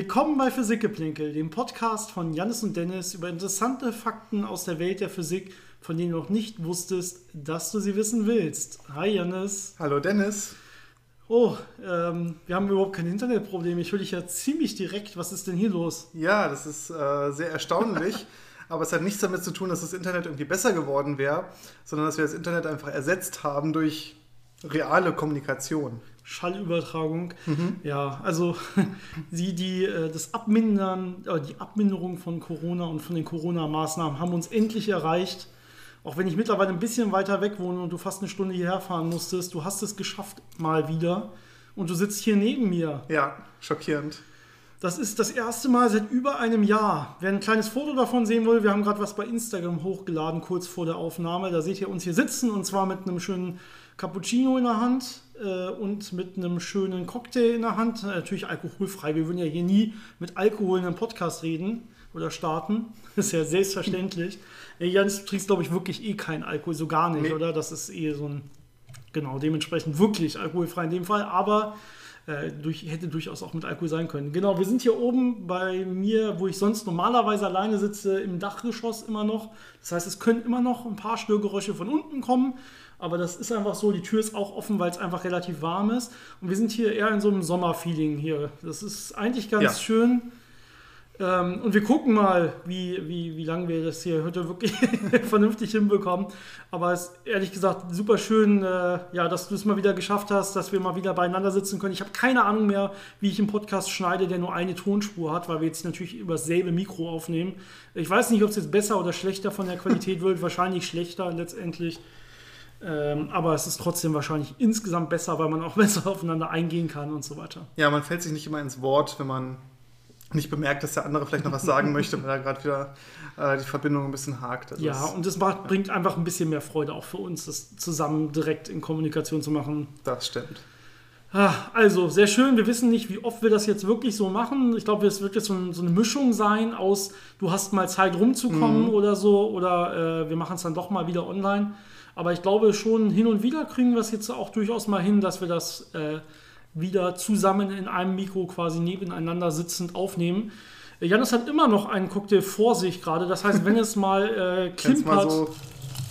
Willkommen bei Physikgeplinkel, dem Podcast von Jannis und Dennis über interessante Fakten aus der Welt der Physik, von denen du noch nicht wusstest, dass du sie wissen willst. Hi Jannis. Hallo Dennis. Oh, ähm, wir haben überhaupt kein Internetproblem. Ich höre dich ja ziemlich direkt. Was ist denn hier los? Ja, das ist äh, sehr erstaunlich. aber es hat nichts damit zu tun, dass das Internet irgendwie besser geworden wäre, sondern dass wir das Internet einfach ersetzt haben durch reale Kommunikation. Schallübertragung. Mhm. Ja, also die, die, äh, das Abmindern, äh, die Abminderung von Corona und von den Corona-Maßnahmen haben uns endlich erreicht. Auch wenn ich mittlerweile ein bisschen weiter weg wohne und du fast eine Stunde hierher fahren musstest, du hast es geschafft mal wieder. Und du sitzt hier neben mir. Ja, schockierend. Das ist das erste Mal seit über einem Jahr. Wer ein kleines Foto davon sehen will, wir haben gerade was bei Instagram hochgeladen, kurz vor der Aufnahme. Da seht ihr uns hier sitzen und zwar mit einem schönen Cappuccino in der Hand äh, und mit einem schönen Cocktail in der Hand. Natürlich alkoholfrei. Wir würden ja hier nie mit Alkohol in einem Podcast reden oder starten. Das ist ja selbstverständlich. Äh, Jans, du trinkst, glaube ich, wirklich eh keinen Alkohol, so gar nicht, nee. oder? Das ist eh so ein, genau, dementsprechend wirklich alkoholfrei in dem Fall. Aber äh, durch, hätte durchaus auch mit Alkohol sein können. Genau, wir sind hier oben bei mir, wo ich sonst normalerweise alleine sitze, im Dachgeschoss immer noch. Das heißt, es können immer noch ein paar Störgeräusche von unten kommen. Aber das ist einfach so, die Tür ist auch offen, weil es einfach relativ warm ist. Und wir sind hier eher in so einem Sommerfeeling hier. Das ist eigentlich ganz ja. schön. Ähm, und wir gucken mal, wie, wie, wie lange wir das hier heute wirklich vernünftig hinbekommen. Aber es ist ehrlich gesagt super schön, äh, ja, dass du es mal wieder geschafft hast, dass wir mal wieder beieinander sitzen können. Ich habe keine Ahnung mehr, wie ich einen Podcast schneide, der nur eine Tonspur hat, weil wir jetzt natürlich über dasselbe Mikro aufnehmen. Ich weiß nicht, ob es jetzt besser oder schlechter von der Qualität wird. Wahrscheinlich schlechter letztendlich. Ähm, aber es ist trotzdem wahrscheinlich insgesamt besser, weil man auch besser aufeinander eingehen kann und so weiter. Ja, man fällt sich nicht immer ins Wort, wenn man nicht bemerkt, dass der andere vielleicht noch was sagen möchte, weil da gerade wieder äh, die Verbindung ein bisschen hakt. Also ja, und das macht, bringt einfach ein bisschen mehr Freude auch für uns, das zusammen direkt in Kommunikation zu machen. Das stimmt. Ah, also, sehr schön. Wir wissen nicht, wie oft wir das jetzt wirklich so machen. Ich glaube, es wird jetzt so, so, eine Mischung sein aus, du hast mal Zeit rumzukommen mhm. oder so, oder äh, wir machen es dann doch mal wieder online. Aber ich glaube schon, hin und wieder kriegen wir es jetzt auch durchaus mal hin, dass wir das äh, wieder zusammen in einem Mikro quasi nebeneinander sitzend aufnehmen. Janis hat immer noch einen Cocktail vor sich gerade. Das heißt, wenn es mal äh, klimpert, mal so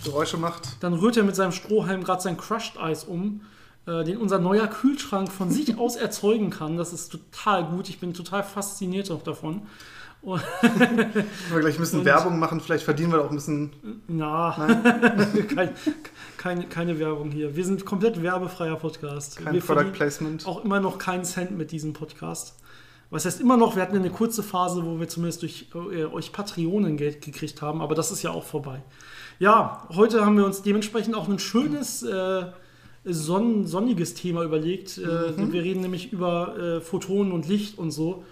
Geräusche macht, dann rührt er mit seinem Strohhalm gerade sein Crushed Eis um, äh, den unser neuer Kühlschrank von sich aus erzeugen kann. Das ist total gut. Ich bin total fasziniert auch davon. Und wir gleich ein bisschen Werbung machen, vielleicht verdienen wir auch ein bisschen. Na, kein, keine, keine Werbung hier. Wir sind komplett werbefreier Podcast. Kein wir Product Placement. Auch immer noch keinen Cent mit diesem Podcast. Was heißt immer noch, wir hatten eine kurze Phase, wo wir zumindest durch äh, euch Patreonen Geld gekriegt haben, aber das ist ja auch vorbei. Ja, heute haben wir uns dementsprechend auch ein schönes, äh, sonn sonniges Thema überlegt. Äh, mhm. Wir reden nämlich über äh, Photonen und Licht und so.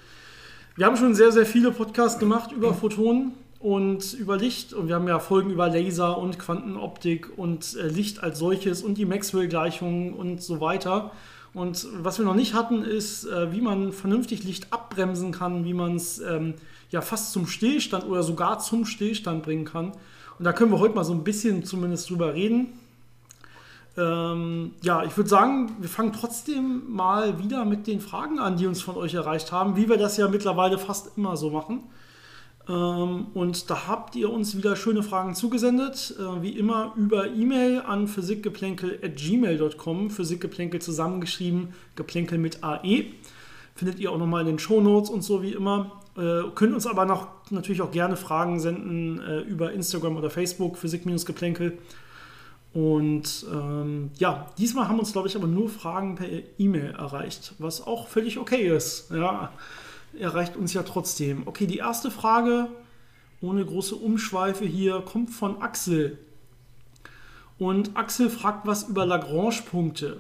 Wir haben schon sehr, sehr viele Podcasts gemacht über Photonen und über Licht und wir haben ja Folgen über Laser und Quantenoptik und äh, Licht als solches und die Maxwell-Gleichungen und so weiter. Und was wir noch nicht hatten, ist, äh, wie man vernünftig Licht abbremsen kann, wie man es ähm, ja fast zum Stillstand oder sogar zum Stillstand bringen kann. Und da können wir heute mal so ein bisschen zumindest drüber reden. Ähm, ja, ich würde sagen, wir fangen trotzdem mal wieder mit den Fragen an, die uns von euch erreicht haben, wie wir das ja mittlerweile fast immer so machen. Ähm, und da habt ihr uns wieder schöne Fragen zugesendet, äh, wie immer über E-Mail an physikgeplänkel.gmail.com, Physikgeplänkel zusammengeschrieben, Geplänkel mit AE. Findet ihr auch nochmal in den Shownotes und so wie immer. Äh, könnt uns aber noch, natürlich auch gerne Fragen senden äh, über Instagram oder Facebook, Physik-Geplänkel. Und ähm, ja, diesmal haben uns, glaube ich, aber nur Fragen per E-Mail erreicht, was auch völlig okay ist. Ja, erreicht uns ja trotzdem. Okay, die erste Frage, ohne große Umschweife hier, kommt von Axel. Und Axel fragt was über Lagrange-Punkte.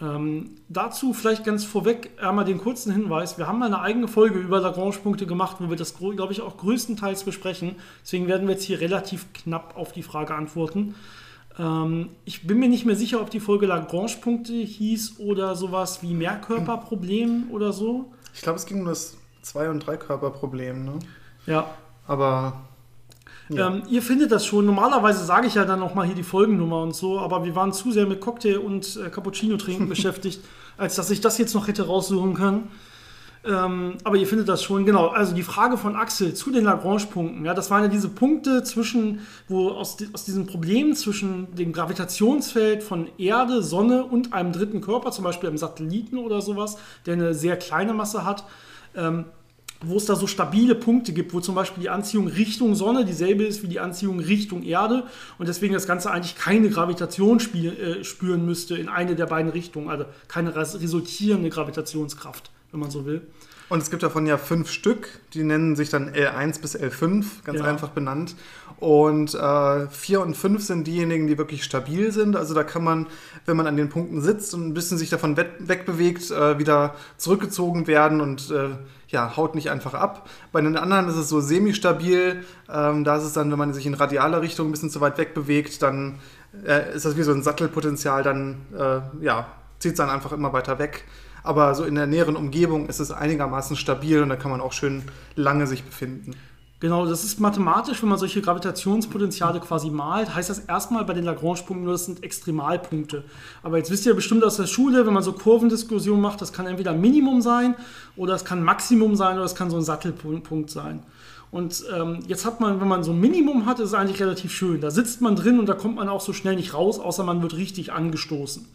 Ähm, dazu vielleicht ganz vorweg einmal den kurzen Hinweis. Wir haben mal eine eigene Folge über Lagrange-Punkte gemacht, wo wir das, glaube ich, auch größtenteils besprechen. Deswegen werden wir jetzt hier relativ knapp auf die Frage antworten. Ähm, ich bin mir nicht mehr sicher, ob die Folge Lagrange-Punkte hieß oder sowas wie Mehrkörperproblem oder so. Ich glaube, es ging um das Zwei- und Dreikörperproblem. Ne? Ja. Aber. Ja. Ähm, ihr findet das schon. Normalerweise sage ich ja dann auch mal hier die Folgennummer und so, aber wir waren zu sehr mit Cocktail und äh, Cappuccino trinken beschäftigt, als dass ich das jetzt noch hätte raussuchen können. Ähm, aber ihr findet das schon, genau. Also die Frage von Axel zu den Lagrange-Punkten, ja, das waren ja diese Punkte zwischen, wo aus, aus diesem Problem zwischen dem Gravitationsfeld von Erde, Sonne und einem dritten Körper, zum Beispiel einem Satelliten oder sowas, der eine sehr kleine Masse hat, ähm, wo es da so stabile Punkte gibt, wo zum Beispiel die Anziehung Richtung Sonne dieselbe ist wie die Anziehung Richtung Erde und deswegen das Ganze eigentlich keine Gravitation spiel, äh, spüren müsste in eine der beiden Richtungen, also keine resultierende Gravitationskraft, wenn man so will. Und es gibt davon ja fünf Stück, die nennen sich dann L1 bis L5, ganz ja. einfach benannt. Und äh, 4 und 5 sind diejenigen, die wirklich stabil sind. Also da kann man, wenn man an den Punkten sitzt und ein bisschen sich davon wegbewegt, äh, wieder zurückgezogen werden und äh, ja, haut nicht einfach ab. Bei den anderen ist es so semi-stabil. Ähm, da ist es dann, wenn man sich in radialer Richtung ein bisschen zu weit wegbewegt, dann äh, ist das wie so ein Sattelpotenzial, dann äh, ja, zieht es dann einfach immer weiter weg. Aber so in der näheren Umgebung ist es einigermaßen stabil und da kann man auch schön lange sich befinden. Genau, das ist mathematisch, wenn man solche Gravitationspotenziale quasi malt, heißt das erstmal bei den Lagrange-Punkten nur, das sind Extremalpunkte. Aber jetzt wisst ihr bestimmt aus der Schule, wenn man so Kurvendiskussionen macht, das kann entweder Minimum sein oder es kann Maximum sein oder es kann so ein Sattelpunkt sein. Und ähm, jetzt hat man, wenn man so ein Minimum hat, ist es eigentlich relativ schön. Da sitzt man drin und da kommt man auch so schnell nicht raus, außer man wird richtig angestoßen.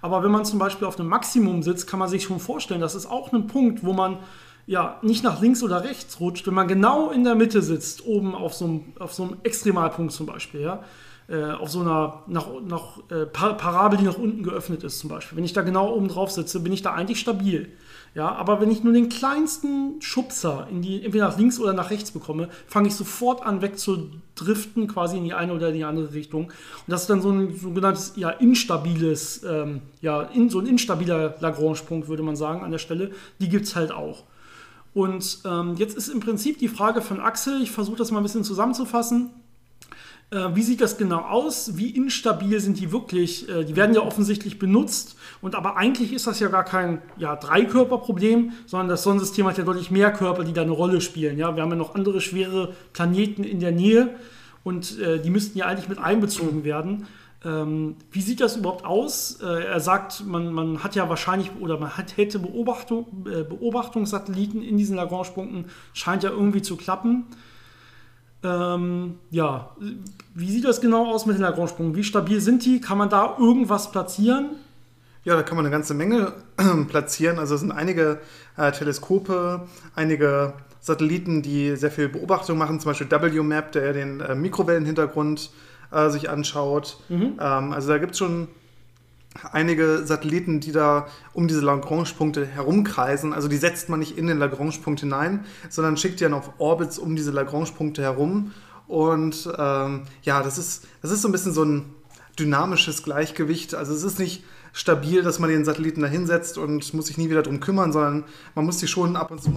Aber wenn man zum Beispiel auf einem Maximum sitzt, kann man sich schon vorstellen, das ist auch ein Punkt, wo man ja nicht nach links oder rechts rutscht, wenn man genau in der Mitte sitzt, oben auf so einem, auf so einem Extremalpunkt zum Beispiel, ja, äh, auf so einer nach, nach, äh, Parabel, die nach unten geöffnet ist zum Beispiel. Wenn ich da genau oben drauf sitze, bin ich da eigentlich stabil. Ja, aber wenn ich nur den kleinsten Schubser in die, entweder nach links oder nach rechts bekomme, fange ich sofort an wegzudriften, quasi in die eine oder die andere Richtung. Und das ist dann so ein sogenanntes ja, instabiles, ähm, ja, in, so ein instabiler Lagrange-Punkt, würde man sagen, an der Stelle. Die gibt es halt auch. Und ähm, jetzt ist im Prinzip die Frage von Axel, ich versuche das mal ein bisschen zusammenzufassen. Äh, wie sieht das genau aus? Wie instabil sind die wirklich? Äh, die werden ja offensichtlich benutzt. Und aber eigentlich ist das ja gar kein ja, Dreikörperproblem, sondern das Sonnensystem hat ja deutlich mehr Körper, die da eine Rolle spielen. Ja? Wir haben ja noch andere schwere Planeten in der Nähe und äh, die müssten ja eigentlich mit einbezogen werden. Ähm, wie sieht das überhaupt aus? Äh, er sagt, man, man, hat ja wahrscheinlich oder man hat, hätte Beobachtung, äh, Beobachtungssatelliten in diesen Lagrange-Punkten, scheint ja irgendwie zu klappen. Ähm, ja, wie sieht das genau aus mit den Lagrange-Punkten? Wie stabil sind die? Kann man da irgendwas platzieren? Ja, da kann man eine ganze Menge platzieren. Also es sind einige äh, Teleskope, einige Satelliten, die sehr viel Beobachtung machen, zum Beispiel WMAP, der den äh, Mikrowellenhintergrund äh, sich anschaut. Mhm. Ähm, also da gibt es schon einige Satelliten, die da um diese Lagrange-Punkte herumkreisen. Also die setzt man nicht in den Lagrange-Punkt hinein, sondern schickt die dann auf Orbits um diese Lagrange-Punkte herum. Und ähm, ja, das ist, das ist so ein bisschen so ein dynamisches Gleichgewicht. Also es ist nicht stabil, dass man den Satelliten da hinsetzt und muss sich nie wieder darum kümmern, sondern man muss sich schon ab und zu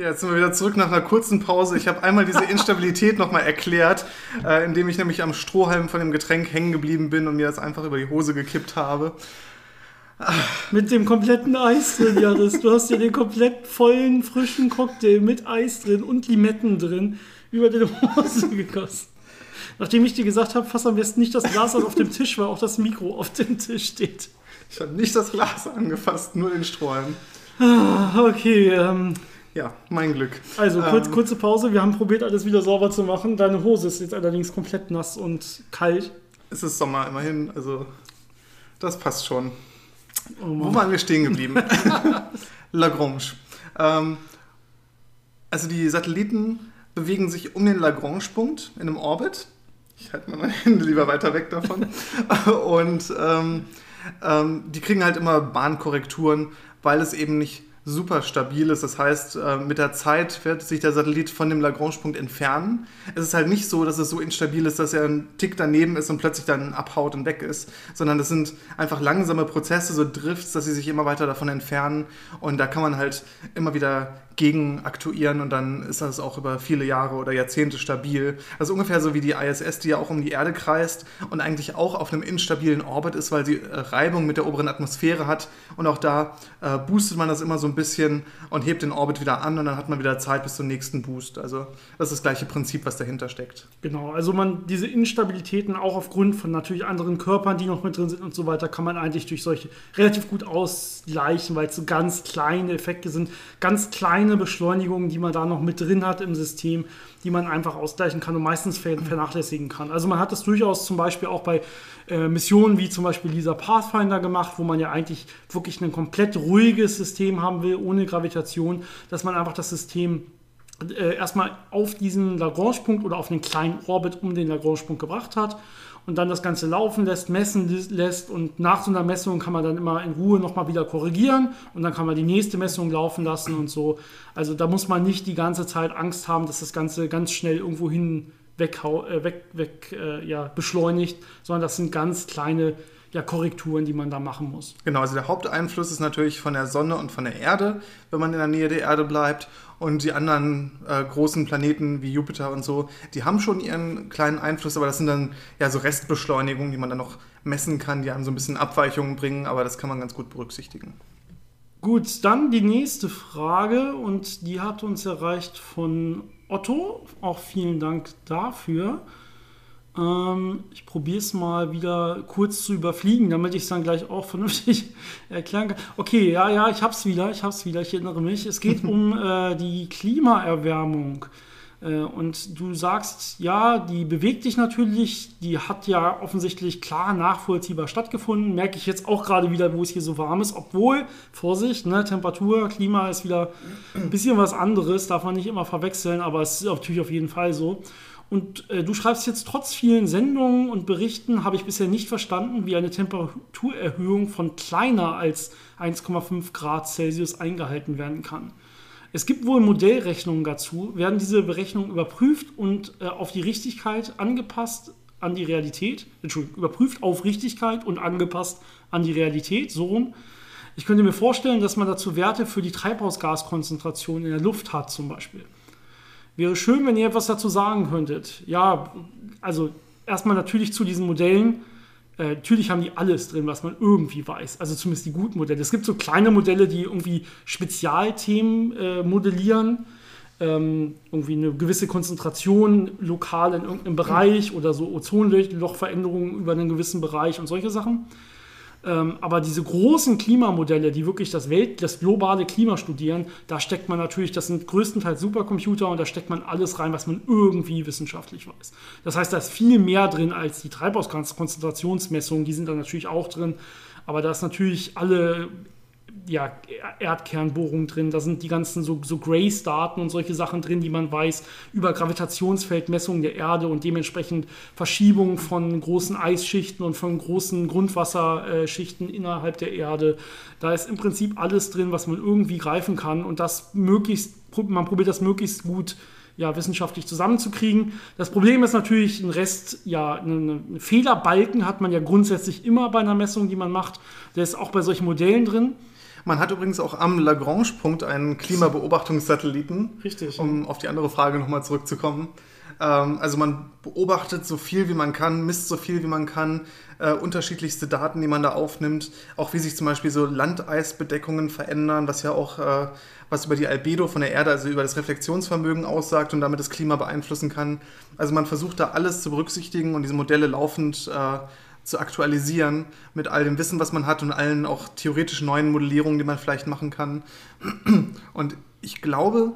Ja, jetzt sind wir wieder zurück nach einer kurzen Pause. Ich habe einmal diese Instabilität nochmal erklärt, äh, indem ich nämlich am Strohhalm von dem Getränk hängen geblieben bin und mir das einfach über die Hose gekippt habe. Mit dem kompletten Eis drin, Janis. Du hast dir den komplett vollen, frischen Cocktail mit Eis drin und Limetten drin über die Hose gegossen. Nachdem ich dir gesagt habe, fass am besten nicht das Glas an auf dem Tisch, weil auch das Mikro auf dem Tisch steht. Ich habe nicht das Glas angefasst, nur den Strohhalm. Ah, okay, ähm, ja, mein Glück. Also kurz, ähm, kurze Pause. Wir haben probiert, alles wieder sauber zu machen. Deine Hose ist jetzt allerdings komplett nass und kalt. Es ist Sommer immerhin, also das passt schon. Oh Wo waren wir stehen geblieben? Lagrange. Ähm, also die Satelliten bewegen sich um den Lagrange-Punkt in einem Orbit. Ich halte meine Hände lieber weiter weg davon. und ähm, ähm, die kriegen halt immer Bahnkorrekturen, weil es eben nicht super stabil ist. Das heißt, äh, mit der Zeit wird sich der Satellit von dem Lagrange-Punkt entfernen. Es ist halt nicht so, dass es so instabil ist, dass er ein Tick daneben ist und plötzlich dann abhaut und weg ist, sondern das sind einfach langsame Prozesse, so Drifts, dass sie sich immer weiter davon entfernen und da kann man halt immer wieder gegen aktuieren und dann ist das auch über viele Jahre oder Jahrzehnte stabil. Also ungefähr so wie die ISS, die ja auch um die Erde kreist und eigentlich auch auf einem instabilen Orbit ist, weil sie äh, Reibung mit der oberen Atmosphäre hat und auch da äh, boostet man das immer so ein bisschen und hebt den Orbit wieder an und dann hat man wieder Zeit bis zum nächsten Boost. Also das ist das gleiche Prinzip, was dahinter steckt. Genau, also man diese Instabilitäten auch aufgrund von natürlich anderen Körpern, die noch mit drin sind und so weiter, kann man eigentlich durch solche relativ gut ausgleichen, weil es so ganz kleine Effekte sind, ganz kleine Beschleunigungen, die man da noch mit drin hat im System, die man einfach ausgleichen kann und meistens vernachlässigen kann. Also man hat das durchaus zum Beispiel auch bei äh, Missionen wie zum Beispiel dieser Pathfinder gemacht, wo man ja eigentlich wirklich ein komplett ruhiges System haben will, ohne Gravitation, dass man einfach das System äh, erstmal auf diesen Lagrange-Punkt oder auf einen kleinen Orbit um den Lagrange-Punkt gebracht hat und dann das Ganze laufen lässt, messen lässt und nach so einer Messung kann man dann immer in Ruhe nochmal wieder korrigieren und dann kann man die nächste Messung laufen lassen und so. Also da muss man nicht die ganze Zeit Angst haben, dass das Ganze ganz schnell irgendwo hin weg, äh, weg, weg äh, ja, beschleunigt, sondern das sind ganz kleine ja, Korrekturen, die man da machen muss. Genau, also der Haupteinfluss ist natürlich von der Sonne und von der Erde, wenn man in der Nähe der Erde bleibt. Und die anderen äh, großen Planeten wie Jupiter und so, die haben schon ihren kleinen Einfluss, aber das sind dann ja so Restbeschleunigungen, die man dann noch messen kann, die einem so ein bisschen Abweichungen bringen, aber das kann man ganz gut berücksichtigen. Gut, dann die nächste Frage und die hat uns erreicht von Otto. Auch vielen Dank dafür. Ähm, ich probiere es mal wieder kurz zu überfliegen, damit ich es dann gleich auch vernünftig erklären kann. Okay, ja, ja, ich habe es wieder, ich habe es wieder, ich erinnere mich. Es geht um äh, die Klimaerwärmung. Äh, und du sagst, ja, die bewegt dich natürlich, die hat ja offensichtlich klar nachvollziehbar stattgefunden. Merke ich jetzt auch gerade wieder, wo es hier so warm ist, obwohl, Vorsicht, ne, Temperatur, Klima ist wieder ein bisschen was anderes, darf man nicht immer verwechseln, aber es ist natürlich auf jeden Fall so. Und äh, du schreibst jetzt trotz vielen Sendungen und Berichten, habe ich bisher nicht verstanden, wie eine Temperaturerhöhung von kleiner als 1,5 Grad Celsius eingehalten werden kann. Es gibt wohl Modellrechnungen dazu, werden diese Berechnungen überprüft und äh, auf die Richtigkeit angepasst an die Realität, Entschuldigung, überprüft auf Richtigkeit und angepasst an die Realität, so rum. Ich könnte mir vorstellen, dass man dazu Werte für die Treibhausgaskonzentration in der Luft hat, zum Beispiel. Wäre schön, wenn ihr etwas dazu sagen könntet. Ja, also erstmal natürlich zu diesen Modellen. Äh, natürlich haben die alles drin, was man irgendwie weiß. Also zumindest die guten Modelle. Es gibt so kleine Modelle, die irgendwie Spezialthemen äh, modellieren. Ähm, irgendwie eine gewisse Konzentration lokal in irgendeinem Bereich oder so Ozonlochveränderungen über einen gewissen Bereich und solche Sachen. Ähm, aber diese großen Klimamodelle, die wirklich das Welt, das globale Klima studieren, da steckt man natürlich, das sind größtenteils Supercomputer und da steckt man alles rein, was man irgendwie wissenschaftlich weiß. Das heißt, da ist viel mehr drin als die Treibhauskonzentrationsmessungen, die sind da natürlich auch drin. Aber da ist natürlich alle ja, Erdkernbohrungen drin, da sind die ganzen so, so Grace-Daten und solche Sachen drin, die man weiß über Gravitationsfeldmessungen der Erde und dementsprechend Verschiebungen von großen Eisschichten und von großen Grundwasserschichten innerhalb der Erde. Da ist im Prinzip alles drin, was man irgendwie greifen kann und das möglichst, man probiert das möglichst gut ja, wissenschaftlich zusammenzukriegen. Das Problem ist natürlich, ein Rest, ja, einen Fehlerbalken hat man ja grundsätzlich immer bei einer Messung, die man macht. Der ist auch bei solchen Modellen drin. Man hat übrigens auch am Lagrange-Punkt einen Klimabeobachtungssatelliten. Richtig. Um auf die andere Frage nochmal zurückzukommen. Ähm, also man beobachtet so viel wie man kann, misst so viel wie man kann, äh, unterschiedlichste Daten, die man da aufnimmt, auch wie sich zum Beispiel so Landeisbedeckungen verändern, was ja auch äh, was über die Albedo von der Erde, also über das Reflexionsvermögen aussagt und damit das Klima beeinflussen kann. Also man versucht da alles zu berücksichtigen und diese Modelle laufend äh, zu aktualisieren mit all dem Wissen, was man hat und allen auch theoretisch neuen Modellierungen, die man vielleicht machen kann. Und ich glaube,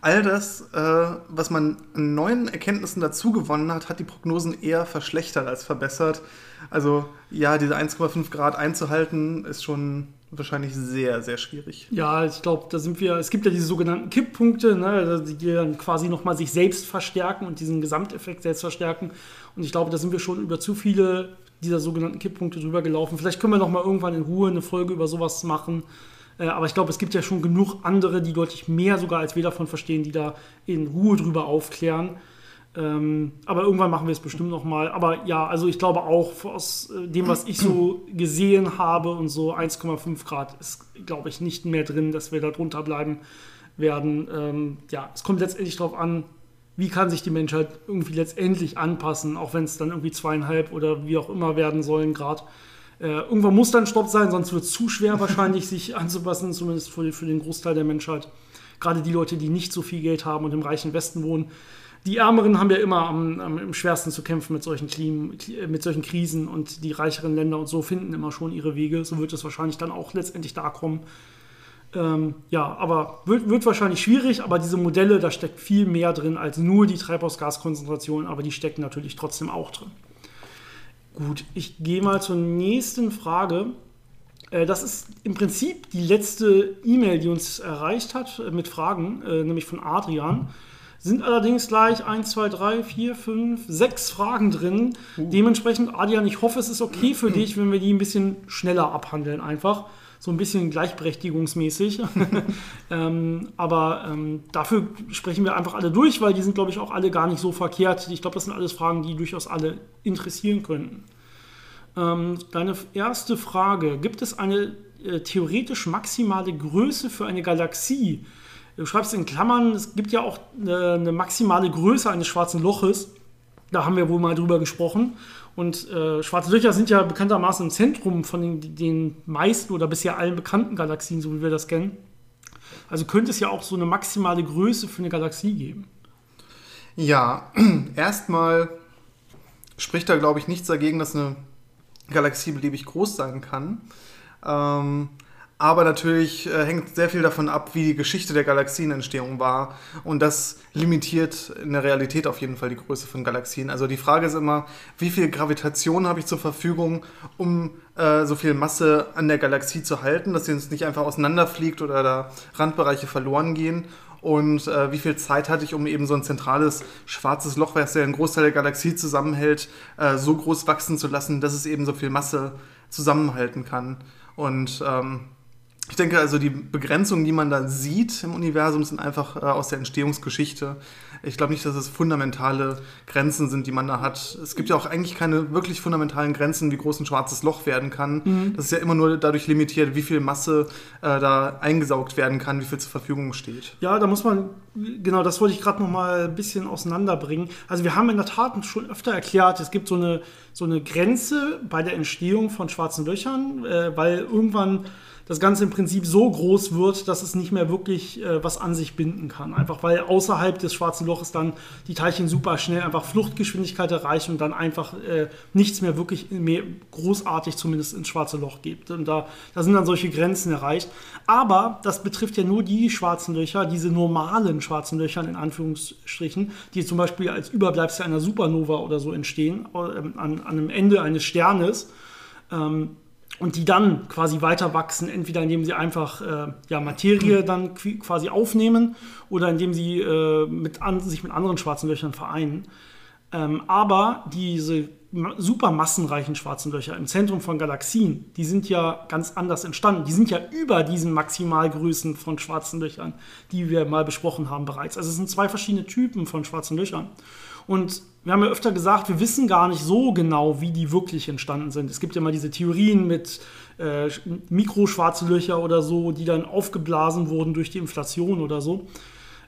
all das, äh, was man an neuen Erkenntnissen dazu gewonnen hat, hat die Prognosen eher verschlechtert als verbessert. Also ja, diese 1,5 Grad einzuhalten, ist schon wahrscheinlich sehr, sehr schwierig. Ja, ich glaube, da sind wir, es gibt ja diese sogenannten Kipppunkte, ne, die dann quasi nochmal sich selbst verstärken und diesen Gesamteffekt selbst verstärken. Und ich glaube, da sind wir schon über zu viele dieser sogenannten Kipppunkte drüber gelaufen. Vielleicht können wir nochmal irgendwann in Ruhe eine Folge über sowas machen. Äh, aber ich glaube, es gibt ja schon genug andere, die deutlich mehr sogar als wir davon verstehen, die da in Ruhe drüber aufklären. Ähm, aber irgendwann machen wir es bestimmt nochmal. Aber ja, also ich glaube auch aus äh, dem, was ich so gesehen habe und so 1,5 Grad ist, glaube ich, nicht mehr drin, dass wir da drunter bleiben werden. Ähm, ja, es kommt letztendlich darauf an, wie kann sich die Menschheit irgendwie letztendlich anpassen, auch wenn es dann irgendwie zweieinhalb oder wie auch immer werden sollen Grad. Äh, irgendwann muss dann Stopp sein, sonst wird es zu schwer wahrscheinlich, sich anzupassen, zumindest für, für den Großteil der Menschheit. Gerade die Leute, die nicht so viel Geld haben und im reichen Westen wohnen. Die Ärmeren haben ja immer am, am, im schwersten zu kämpfen mit solchen, Klim, mit solchen Krisen und die reicheren Länder und so finden immer schon ihre Wege. So wird es wahrscheinlich dann auch letztendlich da kommen. Ähm, ja, aber wird, wird wahrscheinlich schwierig, aber diese Modelle, da steckt viel mehr drin als nur die Treibhausgaskonzentration, aber die stecken natürlich trotzdem auch drin. Gut, ich gehe mal zur nächsten Frage. Äh, das ist im Prinzip die letzte E-Mail, die uns erreicht hat äh, mit Fragen, äh, nämlich von Adrian. Sind allerdings gleich 1, 2, 3, 4, 5, 6 Fragen drin. Uh. Dementsprechend, Adrian, ich hoffe, es ist okay für dich, wenn wir die ein bisschen schneller abhandeln, einfach so ein bisschen gleichberechtigungsmäßig. ähm, aber ähm, dafür sprechen wir einfach alle durch, weil die sind, glaube ich, auch alle gar nicht so verkehrt. Ich glaube, das sind alles Fragen, die durchaus alle interessieren könnten. Ähm, deine erste Frage: Gibt es eine äh, theoretisch maximale Größe für eine Galaxie? Du schreibst in Klammern, es gibt ja auch eine, maximale Größe eines schwarzen Loches. Da haben wir wohl mal drüber gesprochen. Und äh, schwarze Löcher sind ja bekanntermaßen im Zentrum von den, den, meisten oder bisher allen bekannten Galaxien, so wie wir das kennen. Also könnte es ja auch so eine maximale Größe für eine Galaxie geben. Ja, erstmal spricht da, glaube ich, nichts dagegen, dass eine Galaxie beliebig groß sein kann. Ähm, aber natürlich äh, hängt sehr viel davon ab, wie die Geschichte der Galaxienentstehung war. Und das limitiert in der Realität auf jeden Fall die Größe von Galaxien. Also die Frage ist immer, wie viel Gravitation habe ich zur Verfügung, um äh, so viel Masse an der Galaxie zu halten, dass sie uns nicht einfach auseinanderfliegt oder da Randbereiche verloren gehen. Und äh, wie viel Zeit hatte ich, um eben so ein zentrales schwarzes Loch, was ja einen Großteil der Galaxie zusammenhält, äh, so groß wachsen zu lassen, dass es eben so viel Masse zusammenhalten kann. Und ähm, ich denke also, die Begrenzungen, die man da sieht im Universum, sind einfach äh, aus der Entstehungsgeschichte. Ich glaube nicht, dass es fundamentale Grenzen sind, die man da hat. Es gibt ja auch eigentlich keine wirklich fundamentalen Grenzen, wie groß ein schwarzes Loch werden kann. Mhm. Das ist ja immer nur dadurch limitiert, wie viel Masse äh, da eingesaugt werden kann, wie viel zur Verfügung steht. Ja, da muss man, genau, das wollte ich gerade noch mal ein bisschen auseinanderbringen. Also wir haben in der Tat schon öfter erklärt, es gibt so eine, so eine Grenze bei der Entstehung von schwarzen Löchern, äh, weil irgendwann das Ganze im Prinzip so groß wird, dass es nicht mehr wirklich äh, was an sich binden kann. Einfach weil außerhalb des schwarzen Loches dann die Teilchen super schnell einfach Fluchtgeschwindigkeit erreichen und dann einfach äh, nichts mehr wirklich mehr großartig zumindest ins schwarze Loch gibt. Und da, da sind dann solche Grenzen erreicht. Aber das betrifft ja nur die schwarzen Löcher, diese normalen schwarzen Löcher in Anführungsstrichen, die zum Beispiel als Überbleibsel einer Supernova oder so entstehen, äh, an, an einem Ende eines Sternes. Ähm, und die dann quasi weiter wachsen, entweder indem sie einfach äh, ja, Materie dann quasi aufnehmen oder indem sie äh, mit an, sich mit anderen schwarzen Löchern vereinen. Ähm, aber diese super massenreichen schwarzen Löcher im Zentrum von Galaxien, die sind ja ganz anders entstanden. Die sind ja über diesen Maximalgrößen von schwarzen Löchern, die wir mal besprochen haben bereits. Also es sind zwei verschiedene Typen von schwarzen Löchern. Und wir haben ja öfter gesagt, wir wissen gar nicht so genau, wie die wirklich entstanden sind. Es gibt ja mal diese Theorien mit äh, Mikroschwarze Löcher oder so, die dann aufgeblasen wurden durch die Inflation oder so.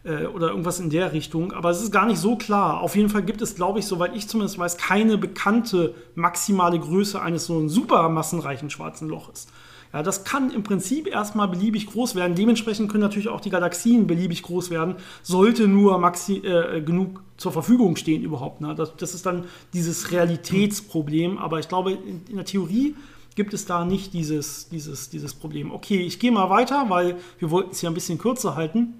Äh, oder irgendwas in der Richtung. Aber es ist gar nicht so klar. Auf jeden Fall gibt es, glaube ich, soweit ich zumindest weiß, keine bekannte maximale Größe eines so einen supermassenreichen schwarzen Loches. Ja, das kann im Prinzip erstmal beliebig groß werden. Dementsprechend können natürlich auch die Galaxien beliebig groß werden, sollte nur maxi äh, genug zur Verfügung stehen überhaupt. Ne? Das, das, ist dann dieses Realitätsproblem. Aber ich glaube, in, in der Theorie gibt es da nicht dieses, dieses, dieses Problem. Okay, ich gehe mal weiter, weil wir wollten es ja ein bisschen kürzer halten.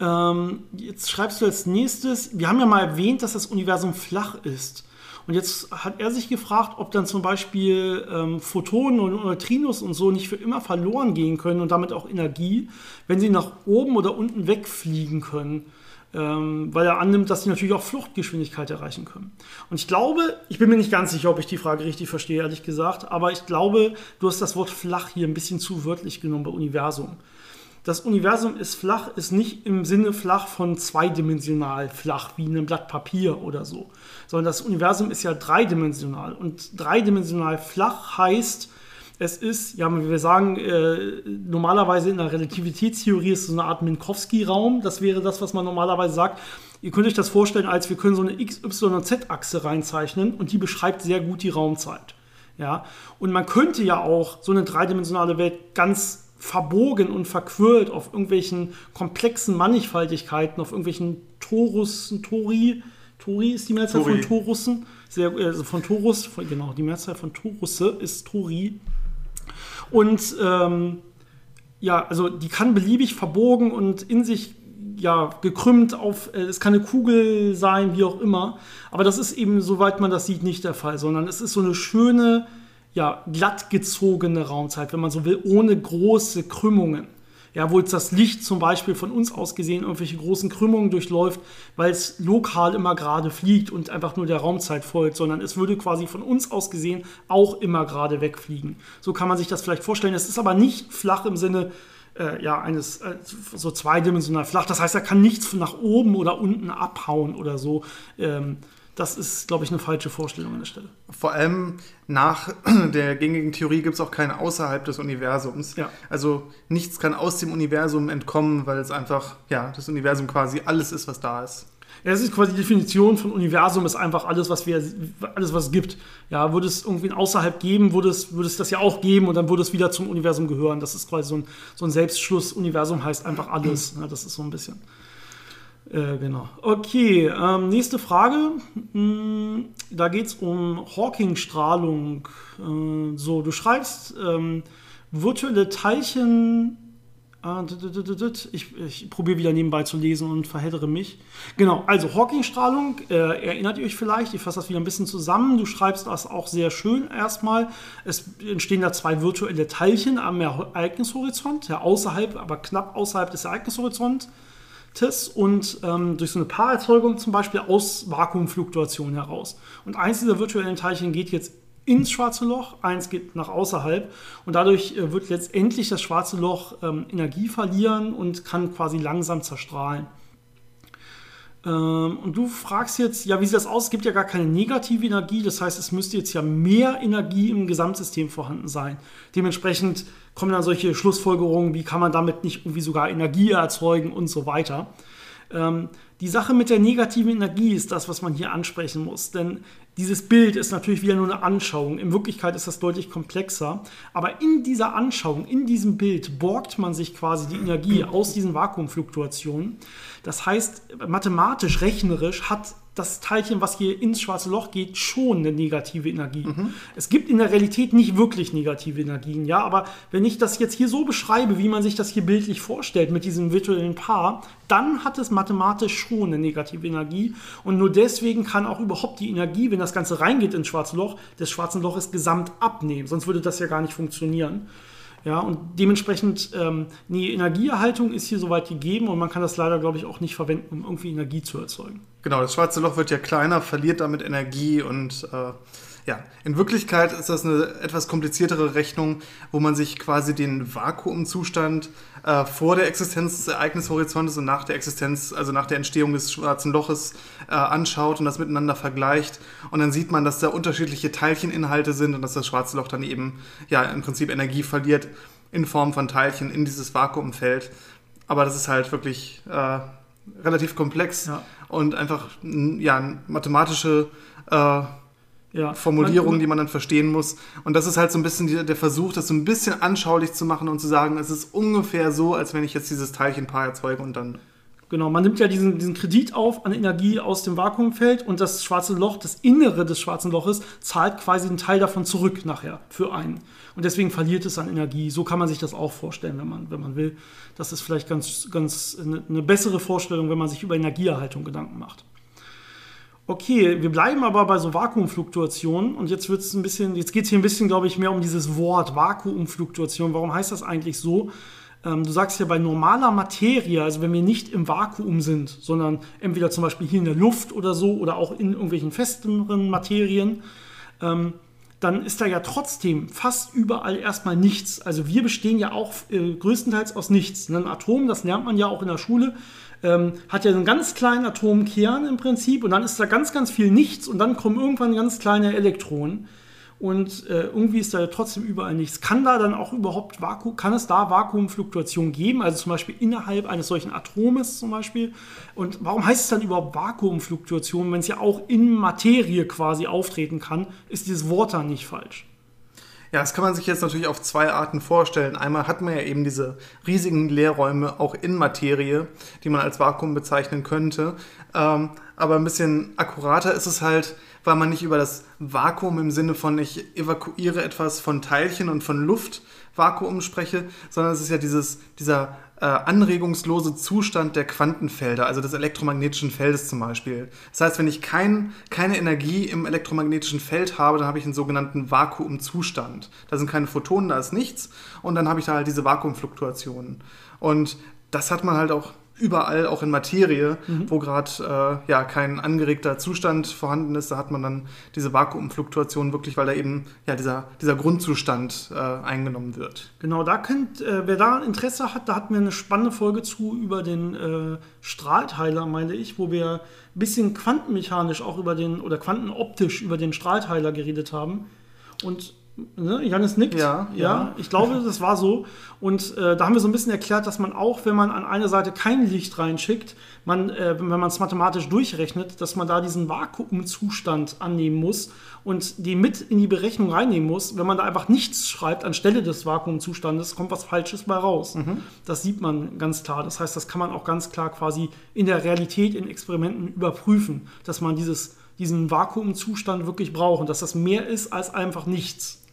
Ähm, jetzt schreibst du als nächstes, wir haben ja mal erwähnt, dass das Universum flach ist. Und jetzt hat er sich gefragt, ob dann zum Beispiel ähm, Photonen und Neutrinos und so nicht für immer verloren gehen können und damit auch Energie, wenn sie nach oben oder unten wegfliegen können. Ähm, weil er annimmt, dass sie natürlich auch Fluchtgeschwindigkeit erreichen können. Und ich glaube, ich bin mir nicht ganz sicher, ob ich die Frage richtig verstehe, ehrlich gesagt, aber ich glaube, du hast das Wort flach hier ein bisschen zu wörtlich genommen bei Universum das Universum ist flach, ist nicht im Sinne flach von zweidimensional flach, wie ein Blatt Papier oder so, sondern das Universum ist ja dreidimensional. Und dreidimensional flach heißt, es ist, ja, wir sagen, äh, normalerweise in der Relativitätstheorie ist es so eine Art Minkowski-Raum. Das wäre das, was man normalerweise sagt. Ihr könnt euch das vorstellen, als wir können so eine X, Y und Z-Achse reinzeichnen und die beschreibt sehr gut die Raumzeit. Ja, und man könnte ja auch so eine dreidimensionale Welt ganz verbogen und verquirlt auf irgendwelchen komplexen Mannigfaltigkeiten, auf irgendwelchen Torussen, Tori, Tori ist die Mehrzahl Tori. von Torussen, sehr, also von Torus, von, genau, die Mehrzahl von Torusse ist Tori. Und ähm, ja, also die kann beliebig verbogen und in sich ja, gekrümmt auf, äh, es kann eine Kugel sein, wie auch immer. Aber das ist eben, soweit man das sieht, nicht der Fall, sondern es ist so eine schöne, ja, glatt gezogene Raumzeit, wenn man so will, ohne große Krümmungen. Ja, wo jetzt das Licht zum Beispiel von uns aus gesehen irgendwelche großen Krümmungen durchläuft, weil es lokal immer gerade fliegt und einfach nur der Raumzeit folgt, sondern es würde quasi von uns aus gesehen auch immer gerade wegfliegen. So kann man sich das vielleicht vorstellen. Es ist aber nicht flach im Sinne, äh, ja, eines äh, so zweidimensional flach. Das heißt, er kann nichts nach oben oder unten abhauen oder so. Ähm, das ist, glaube ich, eine falsche Vorstellung an der Stelle. Vor allem nach der gängigen Theorie gibt es auch keine außerhalb des Universums. Ja. Also nichts kann aus dem Universum entkommen, weil es einfach, ja, das Universum quasi alles ist, was da ist. Ja, das ist quasi die Definition von Universum, ist einfach alles, was wir, alles, was es gibt. Ja, würde es irgendwie außerhalb geben, würde es, würde es das ja auch geben und dann würde es wieder zum Universum gehören. Das ist quasi so ein, so ein Selbstschluss. Universum heißt einfach alles. Ja, das ist so ein bisschen. Äh, genau. Okay, ähm, nächste Frage. Hm, da geht es um Hawking-Strahlung. Äh, so, du schreibst ähm, virtuelle Teilchen. Äh, ich, ich probiere wieder nebenbei zu lesen und verheddere mich. Genau, also Hawking-Strahlung, äh, erinnert ihr euch vielleicht, ich fasse das wieder ein bisschen zusammen. Du schreibst das auch sehr schön erstmal. Es entstehen da zwei virtuelle Teilchen am Ereignishorizont, ja, außerhalb, aber knapp außerhalb des Ereignishorizonts und ähm, durch so eine Paarerzeugung zum Beispiel aus Vakuumfluktuation heraus. Und eins dieser virtuellen Teilchen geht jetzt ins schwarze Loch, eins geht nach außerhalb und dadurch äh, wird letztendlich das schwarze Loch ähm, Energie verlieren und kann quasi langsam zerstrahlen. Ähm, und du fragst jetzt, ja, wie sieht das aus? Es gibt ja gar keine negative Energie, das heißt, es müsste jetzt ja mehr Energie im Gesamtsystem vorhanden sein. Dementsprechend kommen dann solche Schlussfolgerungen, wie kann man damit nicht irgendwie sogar Energie erzeugen und so weiter. Ähm, die Sache mit der negativen Energie ist das, was man hier ansprechen muss. Denn dieses Bild ist natürlich wieder nur eine Anschauung. In Wirklichkeit ist das deutlich komplexer. Aber in dieser Anschauung, in diesem Bild, borgt man sich quasi die Energie aus diesen Vakuumfluktuationen. Das heißt, mathematisch, rechnerisch hat das Teilchen, was hier ins schwarze Loch geht, schon eine negative Energie. Mhm. Es gibt in der Realität nicht wirklich negative Energien, ja, aber wenn ich das jetzt hier so beschreibe, wie man sich das hier bildlich vorstellt mit diesem virtuellen Paar, dann hat es mathematisch schon eine negative Energie und nur deswegen kann auch überhaupt die Energie, wenn das Ganze reingeht ins schwarze Loch, des schwarzen Loches gesamt abnehmen, sonst würde das ja gar nicht funktionieren. Ja, und dementsprechend, ähm, die Energieerhaltung ist hier soweit gegeben und man kann das leider, glaube ich, auch nicht verwenden, um irgendwie Energie zu erzeugen. Genau, das schwarze Loch wird ja kleiner, verliert damit Energie und äh, ja, in Wirklichkeit ist das eine etwas kompliziertere Rechnung, wo man sich quasi den Vakuumzustand äh, vor der Existenz des Ereignishorizontes und nach der Existenz, also nach der Entstehung des schwarzen Loches äh, anschaut und das miteinander vergleicht. Und dann sieht man, dass da unterschiedliche Teilcheninhalte sind und dass das schwarze Loch dann eben ja im Prinzip Energie verliert in Form von Teilchen in dieses Vakuumfeld. Aber das ist halt wirklich äh, relativ komplex ja. und einfach ja, mathematische äh, ja. Formulierungen, die man dann verstehen muss. Und das ist halt so ein bisschen die, der Versuch, das so ein bisschen anschaulich zu machen und zu sagen, es ist ungefähr so, als wenn ich jetzt dieses Teilchenpaar erzeuge und dann. Genau, man nimmt ja diesen, diesen Kredit auf an Energie aus dem Vakuumfeld und das schwarze Loch, das Innere des schwarzen Loches, zahlt quasi einen Teil davon zurück nachher für einen. Und deswegen verliert es an Energie. So kann man sich das auch vorstellen, wenn man, wenn man will. Das ist vielleicht ganz, ganz eine, eine bessere Vorstellung, wenn man sich über Energieerhaltung Gedanken macht. Okay, wir bleiben aber bei so Vakuumfluktuationen und jetzt wird es ein bisschen, jetzt geht es hier ein bisschen, glaube ich, mehr um dieses Wort Vakuumfluktuation. Warum heißt das eigentlich so? Ähm, du sagst ja bei normaler Materie, also wenn wir nicht im Vakuum sind, sondern entweder zum Beispiel hier in der Luft oder so oder auch in irgendwelchen festeren Materien, ähm, dann ist da ja trotzdem fast überall erstmal nichts. Also wir bestehen ja auch äh, größtenteils aus nichts. Ein Atom, das lernt man ja auch in der Schule, ähm, hat ja einen ganz kleinen Atomkern im Prinzip und dann ist da ganz, ganz viel nichts und dann kommen irgendwann ganz kleine Elektronen und äh, irgendwie ist da trotzdem überall nichts. Kann da dann auch überhaupt Vakuum, kann es da Vakuumfluktuation geben, also zum Beispiel innerhalb eines solchen Atomes zum Beispiel? Und warum heißt es dann überhaupt Vakuumfluktuation, wenn es ja auch in Materie quasi auftreten kann? Ist dieses Wort dann nicht falsch? Ja, das kann man sich jetzt natürlich auf zwei Arten vorstellen. Einmal hat man ja eben diese riesigen Leerräume auch in Materie, die man als Vakuum bezeichnen könnte. Ähm, aber ein bisschen akkurater ist es halt, weil man nicht über das Vakuum im Sinne von ich evakuiere etwas von Teilchen und von Luft Vakuum spreche, sondern es ist ja dieses, dieser äh, anregungslose Zustand der Quantenfelder, also des elektromagnetischen Feldes zum Beispiel. Das heißt, wenn ich kein, keine Energie im elektromagnetischen Feld habe, dann habe ich einen sogenannten Vakuumzustand. Da sind keine Photonen, da ist nichts und dann habe ich da halt diese Vakuumfluktuationen. Und das hat man halt auch überall, auch in Materie, mhm. wo gerade äh, ja, kein angeregter Zustand vorhanden ist, da hat man dann diese Vakuumfluktuation wirklich, weil da eben ja, dieser, dieser Grundzustand äh, eingenommen wird. Genau, da könnt, äh, wer da Interesse hat, da hatten wir eine spannende Folge zu über den äh, Strahlteiler, meine ich, wo wir ein bisschen quantenmechanisch auch über den, oder quantenoptisch über den Strahlteiler geredet haben. Und Ne? Janis nickt. Ja, ja, ja. Ich glaube, das war so. Und äh, da haben wir so ein bisschen erklärt, dass man auch, wenn man an eine Seite kein Licht reinschickt, man, äh, wenn man es mathematisch durchrechnet, dass man da diesen Vakuumzustand annehmen muss und die mit in die Berechnung reinnehmen muss. Wenn man da einfach nichts schreibt anstelle des Vakuumzustandes, kommt was Falsches bei raus. Mhm. Das sieht man ganz klar. Das heißt, das kann man auch ganz klar quasi in der Realität in Experimenten überprüfen, dass man dieses, diesen Vakuumzustand wirklich braucht und dass das mehr ist als einfach nichts.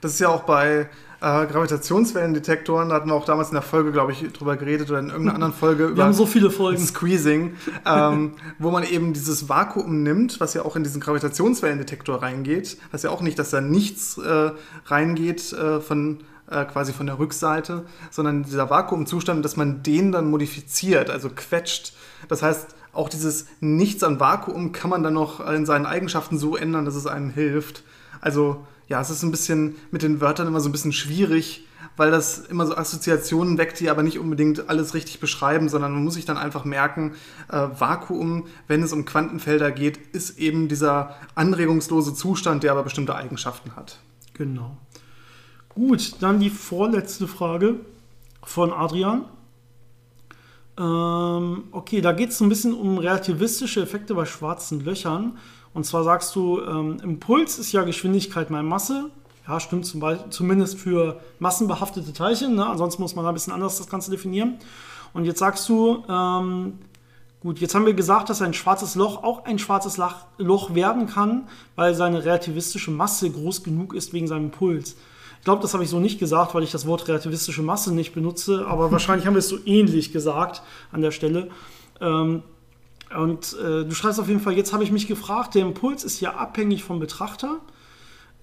Das ist ja auch bei äh, Gravitationswellendetektoren, da hatten wir auch damals in der Folge, glaube ich, drüber geredet oder in irgendeiner anderen Folge wir über haben so viele Folgen. Squeezing, ähm, wo man eben dieses Vakuum nimmt, was ja auch in diesen Gravitationswellendetektor reingeht. Das ist ja auch nicht, dass da nichts äh, reingeht äh, von äh, quasi von der Rückseite, sondern dieser Vakuumzustand, dass man den dann modifiziert, also quetscht. Das heißt, auch dieses Nichts an Vakuum kann man dann noch in seinen Eigenschaften so ändern, dass es einem hilft. Also ja, es ist ein bisschen mit den Wörtern immer so ein bisschen schwierig, weil das immer so Assoziationen weckt, die aber nicht unbedingt alles richtig beschreiben, sondern man muss sich dann einfach merken, äh, Vakuum, wenn es um Quantenfelder geht, ist eben dieser anregungslose Zustand, der aber bestimmte Eigenschaften hat. Genau. Gut, dann die vorletzte Frage von Adrian. Ähm, okay, da geht es ein bisschen um relativistische Effekte bei schwarzen Löchern. Und zwar sagst du, ähm, Impuls ist ja Geschwindigkeit mal Masse. Ja, stimmt zum Beispiel, zumindest für massenbehaftete Teilchen. Ne? Ansonsten muss man da ein bisschen anders das Ganze definieren. Und jetzt sagst du, ähm, gut, jetzt haben wir gesagt, dass ein schwarzes Loch auch ein schwarzes Loch werden kann, weil seine relativistische Masse groß genug ist wegen seinem Impuls. Ich glaube, das habe ich so nicht gesagt, weil ich das Wort relativistische Masse nicht benutze, aber wahrscheinlich haben wir es so ähnlich gesagt an der Stelle. Ähm, und äh, du schreibst auf jeden Fall, jetzt habe ich mich gefragt, der Impuls ist ja abhängig vom Betrachter.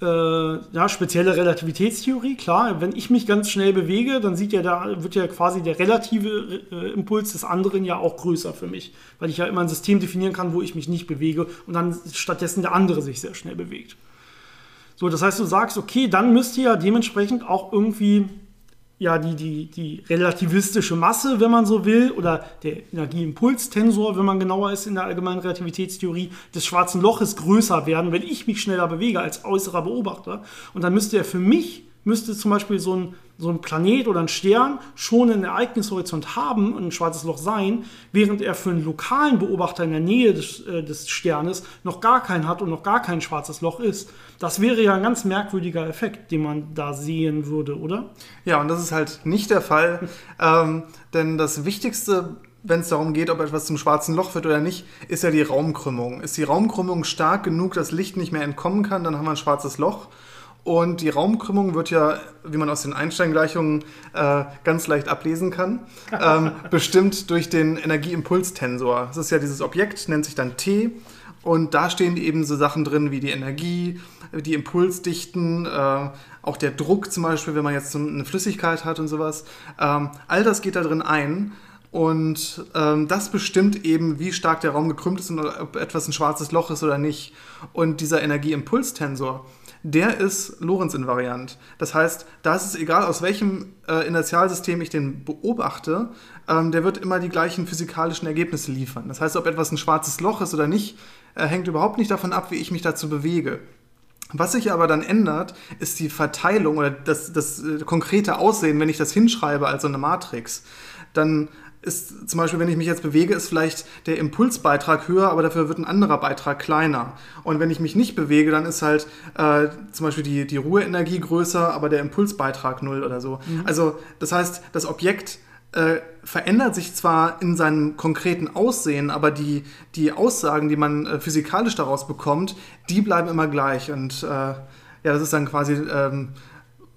Äh, ja, spezielle Relativitätstheorie, klar. Wenn ich mich ganz schnell bewege, dann sieht ja da, wird ja quasi der relative äh, Impuls des anderen ja auch größer für mich. Weil ich ja immer ein System definieren kann, wo ich mich nicht bewege und dann stattdessen der andere sich sehr schnell bewegt. So, das heißt, du sagst, okay, dann müsste ja dementsprechend auch irgendwie ja die, die, die relativistische Masse, wenn man so will, oder der Energieimpulstensor, wenn man genauer ist in der allgemeinen Relativitätstheorie, des schwarzen Loches größer werden, wenn ich mich schneller bewege als äußerer Beobachter. Und dann müsste er für mich, müsste zum Beispiel so ein so ein Planet oder ein Stern schon einen Ereignishorizont haben und ein schwarzes Loch sein, während er für einen lokalen Beobachter in der Nähe des, äh, des Sternes noch gar keinen hat und noch gar kein schwarzes Loch ist. Das wäre ja ein ganz merkwürdiger Effekt, den man da sehen würde, oder? Ja, und das ist halt nicht der Fall, ähm, denn das Wichtigste wenn es darum geht, ob etwas zum schwarzen Loch wird oder nicht, ist ja die Raumkrümmung. Ist die Raumkrümmung stark genug, dass Licht nicht mehr entkommen kann, dann haben wir ein schwarzes Loch. Und die Raumkrümmung wird ja, wie man aus den Einstein-Gleichungen äh, ganz leicht ablesen kann, ähm, bestimmt durch den Energieimpulstensor. Das ist ja dieses Objekt, nennt sich dann T. Und da stehen eben so Sachen drin wie die Energie, die Impulsdichten, äh, auch der Druck zum Beispiel, wenn man jetzt eine Flüssigkeit hat und sowas. Ähm, all das geht da drin ein. Und ähm, das bestimmt eben, wie stark der Raum gekrümmt ist und ob etwas ein schwarzes Loch ist oder nicht. Und dieser Energieimpulstensor, der ist Lorentz-invariant. Das heißt, da ist es egal, aus welchem äh, Inertialsystem ich den beobachte, ähm, der wird immer die gleichen physikalischen Ergebnisse liefern. Das heißt, ob etwas ein schwarzes Loch ist oder nicht, äh, hängt überhaupt nicht davon ab, wie ich mich dazu bewege. Was sich aber dann ändert, ist die Verteilung oder das, das äh, konkrete Aussehen, wenn ich das hinschreibe als so eine Matrix. Dann ist zum Beispiel, wenn ich mich jetzt bewege, ist vielleicht der Impulsbeitrag höher, aber dafür wird ein anderer Beitrag kleiner. Und wenn ich mich nicht bewege, dann ist halt äh, zum Beispiel die, die Ruheenergie größer, aber der Impulsbeitrag null oder so. Mhm. Also das heißt, das Objekt äh, verändert sich zwar in seinem konkreten Aussehen, aber die, die Aussagen, die man äh, physikalisch daraus bekommt, die bleiben immer gleich. Und äh, ja, das ist dann quasi ähm,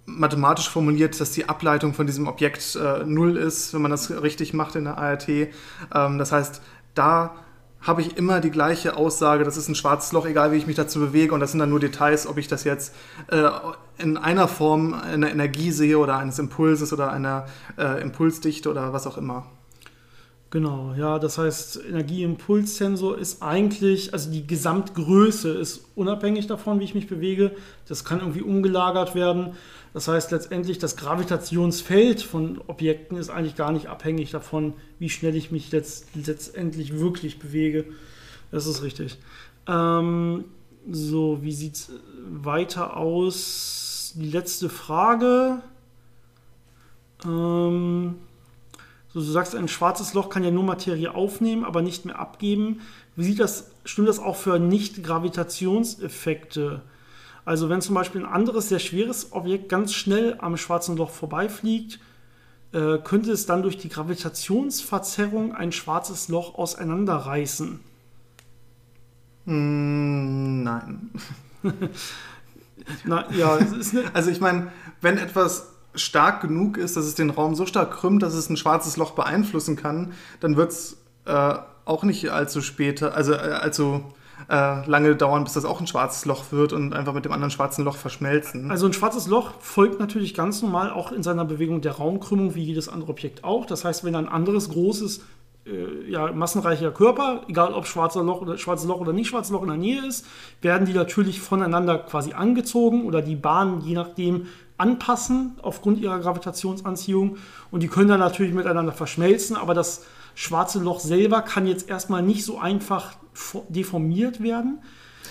mathematisch formuliert, dass die Ableitung von diesem Objekt äh, null ist, wenn man das richtig macht in der ART. Ähm, das heißt, da habe ich immer die gleiche Aussage, das ist ein schwarzes Loch, egal wie ich mich dazu bewege. Und das sind dann nur Details, ob ich das jetzt äh, in einer Form einer Energie sehe oder eines Impulses oder einer äh, Impulsdichte oder was auch immer. Genau, ja, das heißt, Energieimpulssensor ist eigentlich, also die Gesamtgröße ist unabhängig davon, wie ich mich bewege. Das kann irgendwie umgelagert werden. Das heißt letztendlich, das Gravitationsfeld von Objekten ist eigentlich gar nicht abhängig davon, wie schnell ich mich letzt, letztendlich wirklich bewege. Das ist richtig. Ähm, so, wie sieht es weiter aus? Die letzte Frage. Ähm, so, du sagst, ein schwarzes Loch kann ja nur Materie aufnehmen, aber nicht mehr abgeben. Wie sieht das, stimmt das auch für Nicht-Gravitationseffekte? Also wenn zum Beispiel ein anderes, sehr schweres Objekt ganz schnell am schwarzen Loch vorbeifliegt, äh, könnte es dann durch die Gravitationsverzerrung ein schwarzes Loch auseinanderreißen. Mm, nein. Na, ja, also ich meine, wenn etwas stark genug ist, dass es den Raum so stark krümmt, dass es ein schwarzes Loch beeinflussen kann, dann wird es äh, auch nicht allzu später, also äh, allzu äh, lange dauern, bis das auch ein schwarzes Loch wird und einfach mit dem anderen schwarzen Loch verschmelzen. Also ein schwarzes Loch folgt natürlich ganz normal auch in seiner Bewegung der Raumkrümmung wie jedes andere Objekt auch. Das heißt, wenn ein anderes großes äh, ja, massenreicher Körper, egal ob schwarzer Loch oder, schwarzes Loch oder nicht schwarzes Loch in der Nähe ist, werden die natürlich voneinander quasi angezogen oder die Bahnen je nachdem anpassen aufgrund ihrer Gravitationsanziehung und die können dann natürlich miteinander verschmelzen, aber das schwarze Loch selber kann jetzt erstmal nicht so einfach deformiert werden.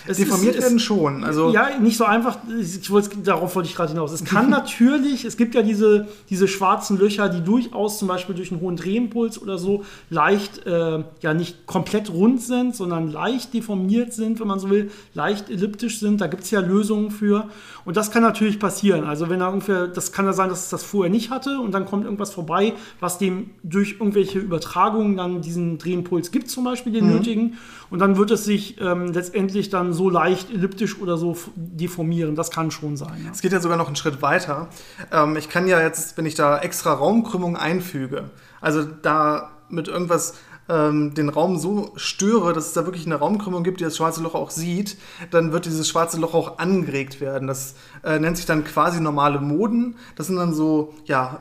Es Deformiert ist, werden schon. Also ja, nicht so einfach. Ich wollte, darauf wollte ich gerade hinaus. Es kann natürlich, es gibt ja diese, diese schwarzen Löcher, die durchaus zum Beispiel durch einen hohen Drehimpuls oder so leicht, äh, ja nicht komplett rund sind, sondern leicht deformiert sind, wenn man so will, leicht elliptisch sind. Da gibt es ja Lösungen für. Und das kann natürlich passieren. Also wenn da ungefähr, das kann ja sein, dass es das vorher nicht hatte und dann kommt irgendwas vorbei, was dem durch irgendwelche Übertragungen dann diesen Drehimpuls gibt, zum Beispiel den mhm. nötigen. Und dann wird es sich ähm, letztendlich dann so leicht elliptisch oder so deformieren. Das kann schon sein. Ja. Es geht ja sogar noch einen Schritt weiter. Ähm, ich kann ja jetzt, wenn ich da extra Raumkrümmung einfüge, also da mit irgendwas ähm, den Raum so störe, dass es da wirklich eine Raumkrümmung gibt, die das schwarze Loch auch sieht, dann wird dieses schwarze Loch auch angeregt werden. Das äh, nennt sich dann quasi normale Moden. Das sind dann so, ja,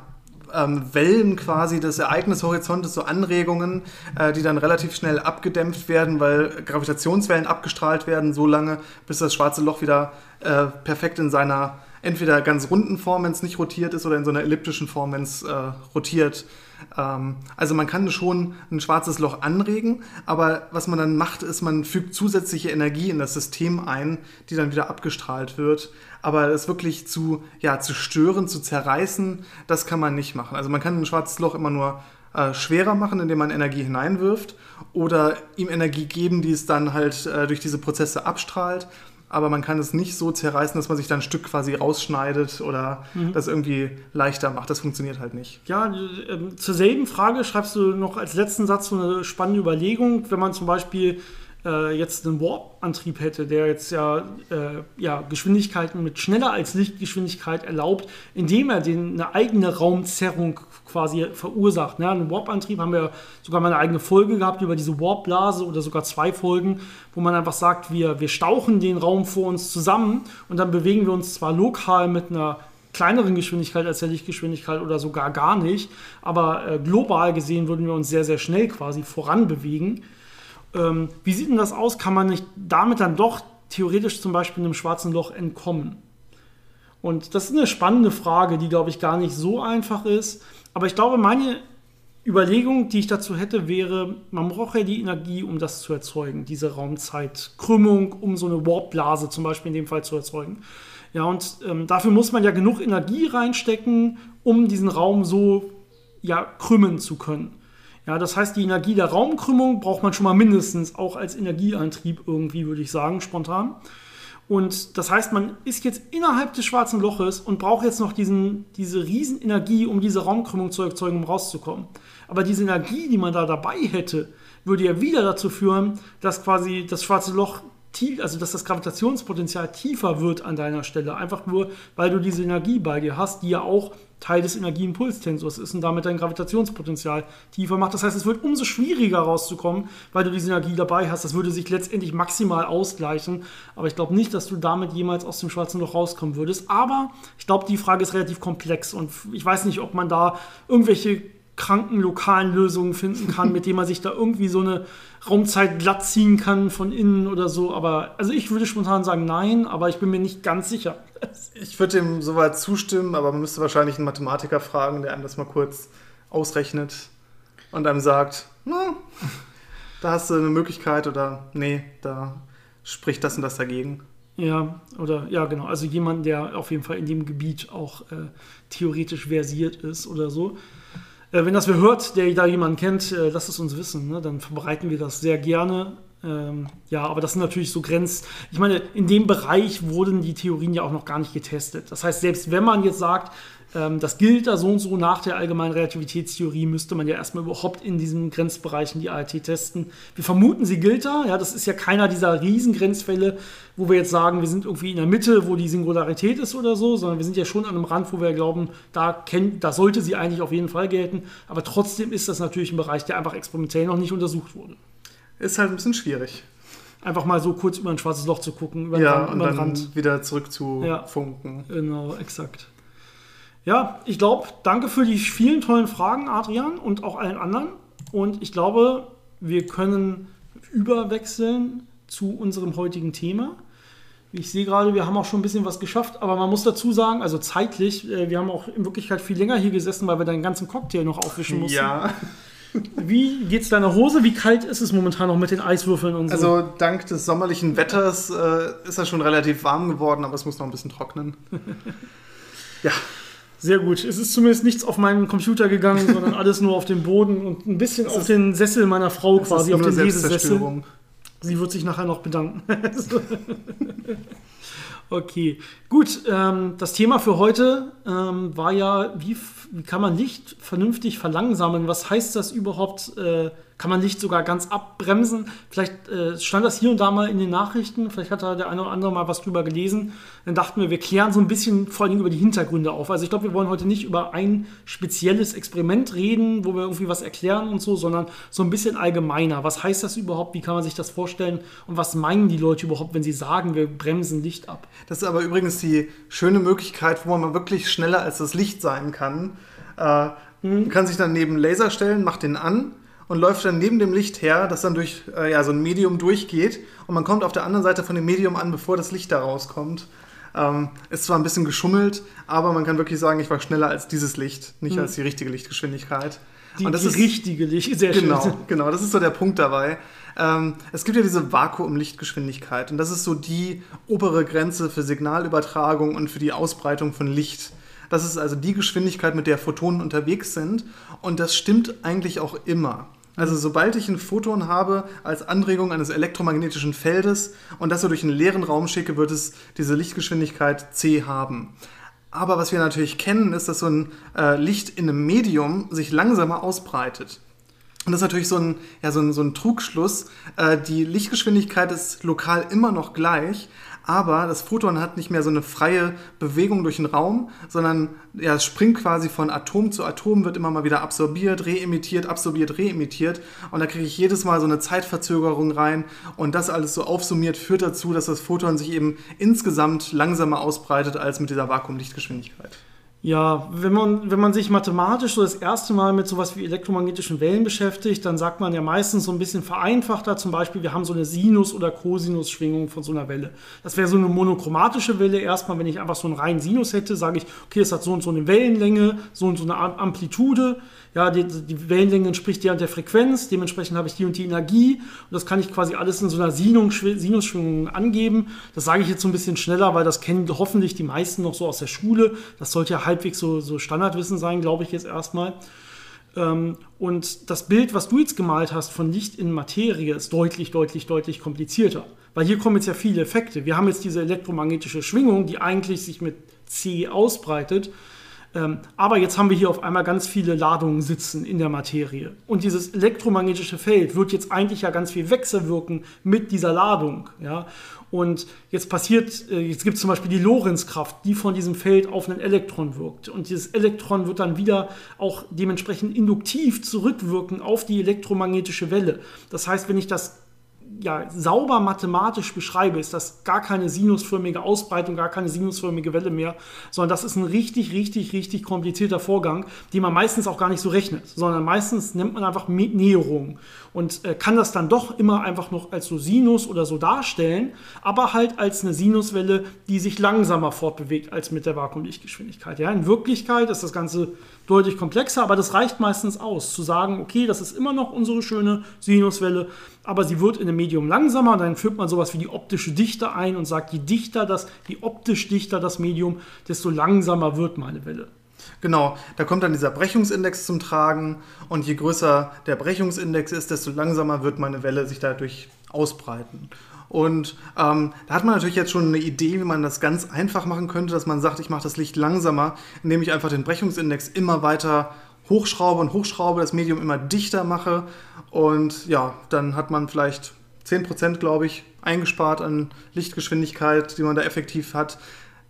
ähm, Wellen quasi des Ereignishorizontes, so Anregungen, äh, die dann relativ schnell abgedämpft werden, weil Gravitationswellen abgestrahlt werden, so lange, bis das schwarze Loch wieder äh, perfekt in seiner entweder ganz runden Form, wenn es nicht rotiert ist, oder in so einer elliptischen Form, wenn es äh, rotiert, also man kann schon ein schwarzes Loch anregen, aber was man dann macht, ist, man fügt zusätzliche Energie in das System ein, die dann wieder abgestrahlt wird. Aber es wirklich zu, ja, zu stören, zu zerreißen, das kann man nicht machen. Also man kann ein schwarzes Loch immer nur äh, schwerer machen, indem man Energie hineinwirft oder ihm Energie geben, die es dann halt äh, durch diese Prozesse abstrahlt aber man kann es nicht so zerreißen, dass man sich dann ein Stück quasi rausschneidet oder mhm. das irgendwie leichter macht. Das funktioniert halt nicht. Ja, äh, zur selben Frage schreibst du noch als letzten Satz so eine spannende Überlegung, wenn man zum Beispiel äh, jetzt einen Warp-Antrieb hätte, der jetzt ja, äh, ja Geschwindigkeiten mit schneller als Lichtgeschwindigkeit erlaubt, indem er den, eine eigene Raumzerrung quasi verursacht. Ne? Einen Warp-Antrieb haben wir sogar mal eine eigene Folge gehabt über diese Warp-Blase oder sogar zwei Folgen, wo man einfach sagt, wir, wir stauchen den Raum vor uns zusammen und dann bewegen wir uns zwar lokal mit einer kleineren Geschwindigkeit als der Lichtgeschwindigkeit oder sogar gar nicht, aber äh, global gesehen würden wir uns sehr, sehr schnell quasi voran bewegen. Ähm, wie sieht denn das aus? Kann man nicht damit dann doch theoretisch zum Beispiel einem schwarzen Loch entkommen? Und das ist eine spannende Frage, die, glaube ich, gar nicht so einfach ist. Aber ich glaube, meine Überlegung, die ich dazu hätte, wäre, man braucht ja die Energie, um das zu erzeugen, diese Raumzeitkrümmung, um so eine Warpblase zum Beispiel in dem Fall zu erzeugen. Ja, und ähm, dafür muss man ja genug Energie reinstecken, um diesen Raum so ja, krümmen zu können. Ja, das heißt, die Energie der Raumkrümmung braucht man schon mal mindestens auch als Energieantrieb irgendwie, würde ich sagen, spontan. Und das heißt, man ist jetzt innerhalb des schwarzen Loches und braucht jetzt noch diesen, diese Riesenenergie, um diese Raumkrümmung zu erzeugen, um rauszukommen. Aber diese Energie, die man da dabei hätte, würde ja wieder dazu führen, dass quasi das schwarze Loch tief, also dass das Gravitationspotenzial tiefer wird an deiner Stelle. Einfach nur, weil du diese Energie bei dir hast, die ja auch Teil des Energieimpulstensors ist und damit dein Gravitationspotenzial tiefer macht. Das heißt, es wird umso schwieriger rauszukommen, weil du diese Energie dabei hast. Das würde sich letztendlich maximal ausgleichen. Aber ich glaube nicht, dass du damit jemals aus dem schwarzen Loch rauskommen würdest. Aber ich glaube, die Frage ist relativ komplex und ich weiß nicht, ob man da irgendwelche kranken lokalen Lösungen finden kann, mit denen man sich da irgendwie so eine Raumzeit glatt ziehen kann von innen oder so. Aber also ich würde spontan sagen nein, aber ich bin mir nicht ganz sicher. Ich würde dem soweit zustimmen, aber man müsste wahrscheinlich einen Mathematiker fragen, der einem das mal kurz ausrechnet und einem sagt, na, da hast du eine Möglichkeit oder nee, da spricht das und das dagegen. Ja, oder ja, genau. Also jemand, der auf jeden Fall in dem Gebiet auch äh, theoretisch versiert ist oder so. Äh, wenn das wer hört, der da jemanden kennt, äh, lasst es uns wissen. Ne? Dann verbreiten wir das sehr gerne. Ähm, ja, aber das sind natürlich so Grenz. Ich meine, in dem Bereich wurden die Theorien ja auch noch gar nicht getestet. Das heißt, selbst wenn man jetzt sagt, das gilt da so und so nach der allgemeinen Relativitätstheorie, müsste man ja erstmal überhaupt in diesen Grenzbereichen die ART testen. Wir vermuten, sie gilt da. Ja, das ist ja keiner dieser Riesengrenzfälle, wo wir jetzt sagen, wir sind irgendwie in der Mitte, wo die Singularität ist oder so, sondern wir sind ja schon an einem Rand, wo wir glauben, da, kennt, da sollte sie eigentlich auf jeden Fall gelten. Aber trotzdem ist das natürlich ein Bereich, der einfach experimentell noch nicht untersucht wurde. Ist halt ein bisschen schwierig. Einfach mal so kurz über ein schwarzes Loch zu gucken, über den, ja, Rand, über den Rand. wieder zurück zu ja, funken. Genau, exakt. Ja, ich glaube, danke für die vielen tollen Fragen, Adrian, und auch allen anderen. Und ich glaube, wir können überwechseln zu unserem heutigen Thema. Ich sehe gerade, wir haben auch schon ein bisschen was geschafft, aber man muss dazu sagen, also zeitlich, äh, wir haben auch in Wirklichkeit viel länger hier gesessen, weil wir deinen ganzen Cocktail noch aufwischen mussten. Ja. Wie geht's deiner Hose? Wie kalt ist es momentan noch mit den Eiswürfeln und so? Also dank des sommerlichen Wetters äh, ist er schon relativ warm geworden, aber es muss noch ein bisschen trocknen. ja. Sehr gut. Es ist zumindest nichts auf meinen Computer gegangen, sondern alles nur auf den Boden und ein bisschen auf den Sessel meiner Frau quasi, auf den Lesesessel. Sie wird sich nachher noch bedanken. okay, gut. Ähm, das Thema für heute ähm, war ja, wie, wie, kann man Licht vernünftig verlangsamen? Was heißt das überhaupt? Äh, kann man Licht sogar ganz abbremsen? Vielleicht äh, stand das hier und da mal in den Nachrichten, vielleicht hat da der eine oder andere mal was drüber gelesen. Dann dachten wir, wir klären so ein bisschen vor allem über die Hintergründe auf. Also ich glaube, wir wollen heute nicht über ein spezielles Experiment reden, wo wir irgendwie was erklären und so, sondern so ein bisschen allgemeiner. Was heißt das überhaupt? Wie kann man sich das vorstellen? Und was meinen die Leute überhaupt, wenn sie sagen, wir bremsen Licht ab? Das ist aber übrigens die schöne Möglichkeit, wo man wirklich schneller als das Licht sein kann. Äh, mhm. Man kann sich dann neben Laser stellen, macht den an und läuft dann neben dem Licht her, das dann durch äh, ja, so ein Medium durchgeht und man kommt auf der anderen Seite von dem Medium an, bevor das Licht da rauskommt. Ähm, ist zwar ein bisschen geschummelt, aber man kann wirklich sagen, ich war schneller als dieses Licht, nicht mhm. als die richtige Lichtgeschwindigkeit. Die, und das die ist richtige Licht, sehr genau, schön. Genau, das ist so der Punkt dabei. Ähm, es gibt ja diese Vakuumlichtgeschwindigkeit und das ist so die obere Grenze für Signalübertragung und für die Ausbreitung von Licht. Das ist also die Geschwindigkeit, mit der Photonen unterwegs sind. Und das stimmt eigentlich auch immer. Also sobald ich ein Photon habe als Anregung eines elektromagnetischen Feldes und das so durch einen leeren Raum schicke, wird es diese Lichtgeschwindigkeit c haben. Aber was wir natürlich kennen, ist, dass so ein äh, Licht in einem Medium sich langsamer ausbreitet. Und das ist natürlich so ein, ja, so ein, so ein Trugschluss. Äh, die Lichtgeschwindigkeit ist lokal immer noch gleich, aber das Photon hat nicht mehr so eine freie Bewegung durch den Raum, sondern ja, es springt quasi von Atom zu Atom, wird immer mal wieder absorbiert, reemittiert, absorbiert, reemittiert und da kriege ich jedes Mal so eine Zeitverzögerung rein und das alles so aufsummiert führt dazu, dass das Photon sich eben insgesamt langsamer ausbreitet als mit dieser Vakuumlichtgeschwindigkeit. Ja, wenn man, wenn man sich mathematisch so das erste Mal mit sowas wie elektromagnetischen Wellen beschäftigt, dann sagt man ja meistens so ein bisschen vereinfachter, zum Beispiel, wir haben so eine Sinus- oder Cosinus-Schwingung von so einer Welle. Das wäre so eine monochromatische Welle. Erstmal, wenn ich einfach so einen reinen Sinus hätte, sage ich, okay, es hat so und so eine Wellenlänge, so und so eine Amplitude ja, die, die Wellenlänge entspricht der und der Frequenz, dementsprechend habe ich die und die Energie und das kann ich quasi alles in so einer Sinusschwingung angeben. Das sage ich jetzt so ein bisschen schneller, weil das kennen hoffentlich die meisten noch so aus der Schule. Das sollte ja halbwegs so, so Standardwissen sein, glaube ich jetzt erstmal. Ähm, und das Bild, was du jetzt gemalt hast von Licht in Materie, ist deutlich, deutlich, deutlich komplizierter. Weil hier kommen jetzt ja viele Effekte. Wir haben jetzt diese elektromagnetische Schwingung, die eigentlich sich mit C ausbreitet. Ähm, aber jetzt haben wir hier auf einmal ganz viele Ladungen sitzen in der Materie. Und dieses elektromagnetische Feld wird jetzt eigentlich ja ganz viel wechselwirken mit dieser Ladung. Ja? Und jetzt passiert, äh, jetzt gibt es zum Beispiel die Lorentzkraft, die von diesem Feld auf ein Elektron wirkt. Und dieses Elektron wird dann wieder auch dementsprechend induktiv zurückwirken auf die elektromagnetische Welle. Das heißt, wenn ich das ja, sauber mathematisch beschreibe, ist das gar keine sinusförmige Ausbreitung, gar keine sinusförmige Welle mehr, sondern das ist ein richtig, richtig, richtig komplizierter Vorgang, den man meistens auch gar nicht so rechnet, sondern meistens nimmt man einfach Näherung und äh, kann das dann doch immer einfach noch als so Sinus oder so darstellen, aber halt als eine Sinuswelle, die sich langsamer fortbewegt als mit der Vakuumlichtgeschwindigkeit. Ja, in Wirklichkeit ist das Ganze deutlich komplexer, aber das reicht meistens aus, zu sagen, okay, das ist immer noch unsere schöne Sinuswelle, aber sie wird in einem Medium langsamer, dann führt man sowas wie die optische Dichte ein und sagt, je dichter das, je optisch dichter das Medium, desto langsamer wird meine Welle. Genau, da kommt dann dieser Brechungsindex zum Tragen und je größer der Brechungsindex ist, desto langsamer wird meine Welle sich dadurch ausbreiten. Und ähm, da hat man natürlich jetzt schon eine Idee, wie man das ganz einfach machen könnte, dass man sagt, ich mache das Licht langsamer, indem ich einfach den Brechungsindex immer weiter hochschraube und hochschraube, das Medium immer dichter mache. Und ja, dann hat man vielleicht 10%, glaube ich, eingespart an Lichtgeschwindigkeit, die man da effektiv hat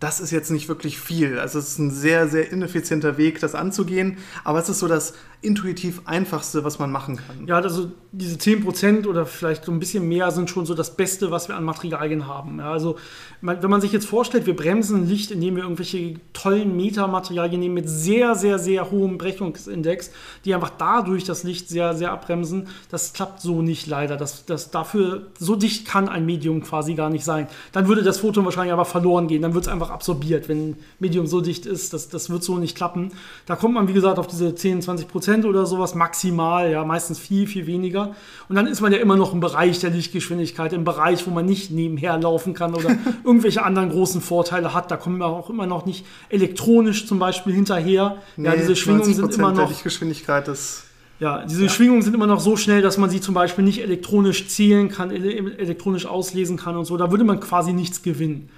das ist jetzt nicht wirklich viel. Also es ist ein sehr, sehr ineffizienter Weg, das anzugehen. Aber es ist so das intuitiv einfachste, was man machen kann. Ja, also diese 10% oder vielleicht so ein bisschen mehr sind schon so das Beste, was wir an Materialien haben. Ja, also wenn man sich jetzt vorstellt, wir bremsen Licht, indem wir irgendwelche tollen Metamaterialien nehmen mit sehr, sehr, sehr hohem Brechungsindex, die einfach dadurch das Licht sehr, sehr abbremsen, das klappt so nicht leider. Das, das dafür, so dicht kann ein Medium quasi gar nicht sein. Dann würde das Photon wahrscheinlich aber verloren gehen. Dann wird es einfach absorbiert, wenn ein Medium so dicht ist. Das, das wird so nicht klappen. Da kommt man, wie gesagt, auf diese 10, 20 Prozent oder sowas maximal, ja, meistens viel, viel weniger. Und dann ist man ja immer noch im Bereich der Lichtgeschwindigkeit, im Bereich, wo man nicht nebenher laufen kann oder irgendwelche anderen großen Vorteile hat. Da kommen wir auch immer noch nicht elektronisch zum Beispiel hinterher. Nee, ja, diese Schwingungen sind immer noch. Der Lichtgeschwindigkeit ist ja, diese ja. Schwingungen sind immer noch so schnell, dass man sie zum Beispiel nicht elektronisch zählen kann, elektronisch auslesen kann und so. Da würde man quasi nichts gewinnen.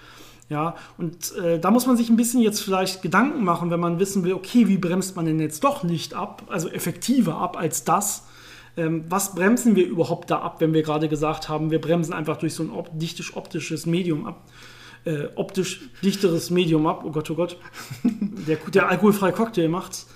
Ja, und äh, da muss man sich ein bisschen jetzt vielleicht Gedanken machen, wenn man wissen will, okay, wie bremst man denn jetzt doch Licht ab, also effektiver ab als das? Ähm, was bremsen wir überhaupt da ab, wenn wir gerade gesagt haben, wir bremsen einfach durch so ein op dichtisch optisches Medium ab? Äh, optisch dichteres Medium ab, oh Gott, oh Gott. Der, der alkoholfreie Cocktail macht's.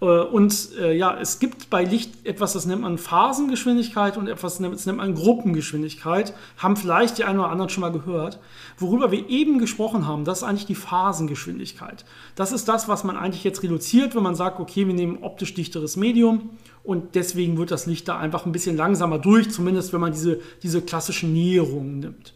Äh, und äh, ja, es gibt bei Licht etwas, das nennt man Phasengeschwindigkeit und etwas, das nennt man Gruppengeschwindigkeit. Haben vielleicht die einen oder anderen schon mal gehört. Worüber wir eben gesprochen haben, das ist eigentlich die Phasengeschwindigkeit. Das ist das, was man eigentlich jetzt reduziert, wenn man sagt, okay, wir nehmen optisch dichteres Medium und deswegen wird das Licht da einfach ein bisschen langsamer durch, zumindest wenn man diese, diese klassischen Näherungen nimmt.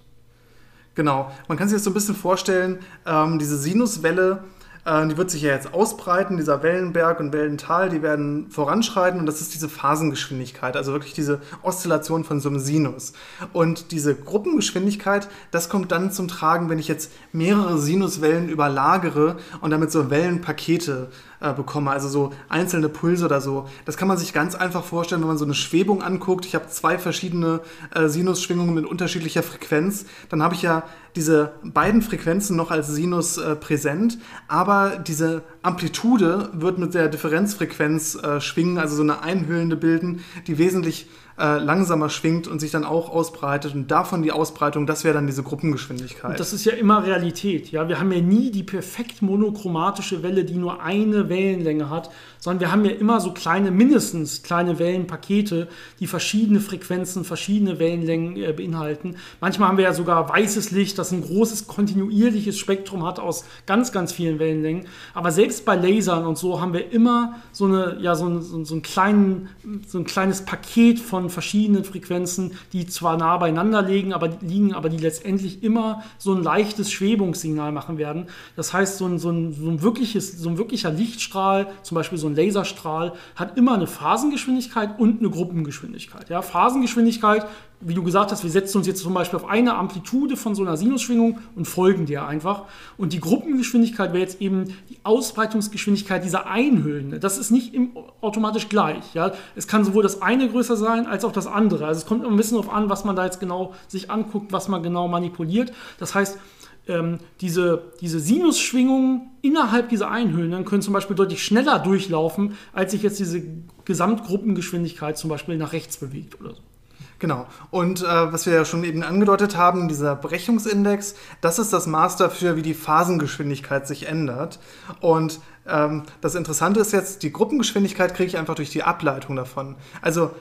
Genau, man kann sich das so ein bisschen vorstellen, ähm, diese Sinuswelle äh, die wird sich ja jetzt ausbreiten, dieser Wellenberg und Wellental, die werden voranschreiten und das ist diese Phasengeschwindigkeit, also wirklich diese Oszillation von so einem Sinus. Und diese Gruppengeschwindigkeit, das kommt dann zum Tragen, wenn ich jetzt mehrere Sinuswellen überlagere und damit so Wellenpakete äh, bekomme, also so einzelne Pulse oder so. Das kann man sich ganz einfach vorstellen, wenn man so eine Schwebung anguckt. Ich habe zwei verschiedene äh, Sinusschwingungen mit unterschiedlicher Frequenz. Dann habe ich ja diese beiden Frequenzen noch als Sinus äh, präsent, aber diese Amplitude wird mit der Differenzfrequenz äh, schwingen, also so eine einhüllende bilden, die wesentlich äh, langsamer schwingt und sich dann auch ausbreitet. Und davon die Ausbreitung, das wäre dann diese Gruppengeschwindigkeit. Und das ist ja immer Realität. Ja? Wir haben ja nie die perfekt monochromatische Welle, die nur eine Wellenlänge hat, sondern wir haben ja immer so kleine, mindestens kleine Wellenpakete, die verschiedene Frequenzen, verschiedene Wellenlängen äh, beinhalten. Manchmal haben wir ja sogar weißes Licht, das ein großes kontinuierliches Spektrum hat aus ganz, ganz vielen Wellenlängen. Aber selbst bei Lasern und so haben wir immer so, eine, ja, so, ein, so, ein, kleinen, so ein kleines Paket von von verschiedenen Frequenzen, die zwar nah beieinander liegen, aber, liegen, aber die letztendlich immer so ein leichtes Schwebungssignal machen werden. Das heißt, so ein, so ein, so ein, wirkliches, so ein wirklicher Lichtstrahl, zum Beispiel so ein Laserstrahl, hat immer eine Phasengeschwindigkeit und eine Gruppengeschwindigkeit. Ja, Phasengeschwindigkeit wie du gesagt hast, wir setzen uns jetzt zum Beispiel auf eine Amplitude von so einer Sinusschwingung und folgen der einfach. Und die Gruppengeschwindigkeit wäre jetzt eben die Ausbreitungsgeschwindigkeit dieser Einhüllen. Das ist nicht automatisch gleich. Ja? Es kann sowohl das eine größer sein als auch das andere. Also es kommt ein bisschen darauf an, was man da jetzt genau sich anguckt, was man genau manipuliert. Das heißt, ähm, diese, diese Sinusschwingungen innerhalb dieser Einhüllen können zum Beispiel deutlich schneller durchlaufen, als sich jetzt diese Gesamtgruppengeschwindigkeit zum Beispiel nach rechts bewegt oder so. Genau. Und äh, was wir ja schon eben angedeutet haben, dieser Brechungsindex, das ist das Maß dafür, wie die Phasengeschwindigkeit sich ändert. Und ähm, das Interessante ist jetzt, die Gruppengeschwindigkeit kriege ich einfach durch die Ableitung davon. Also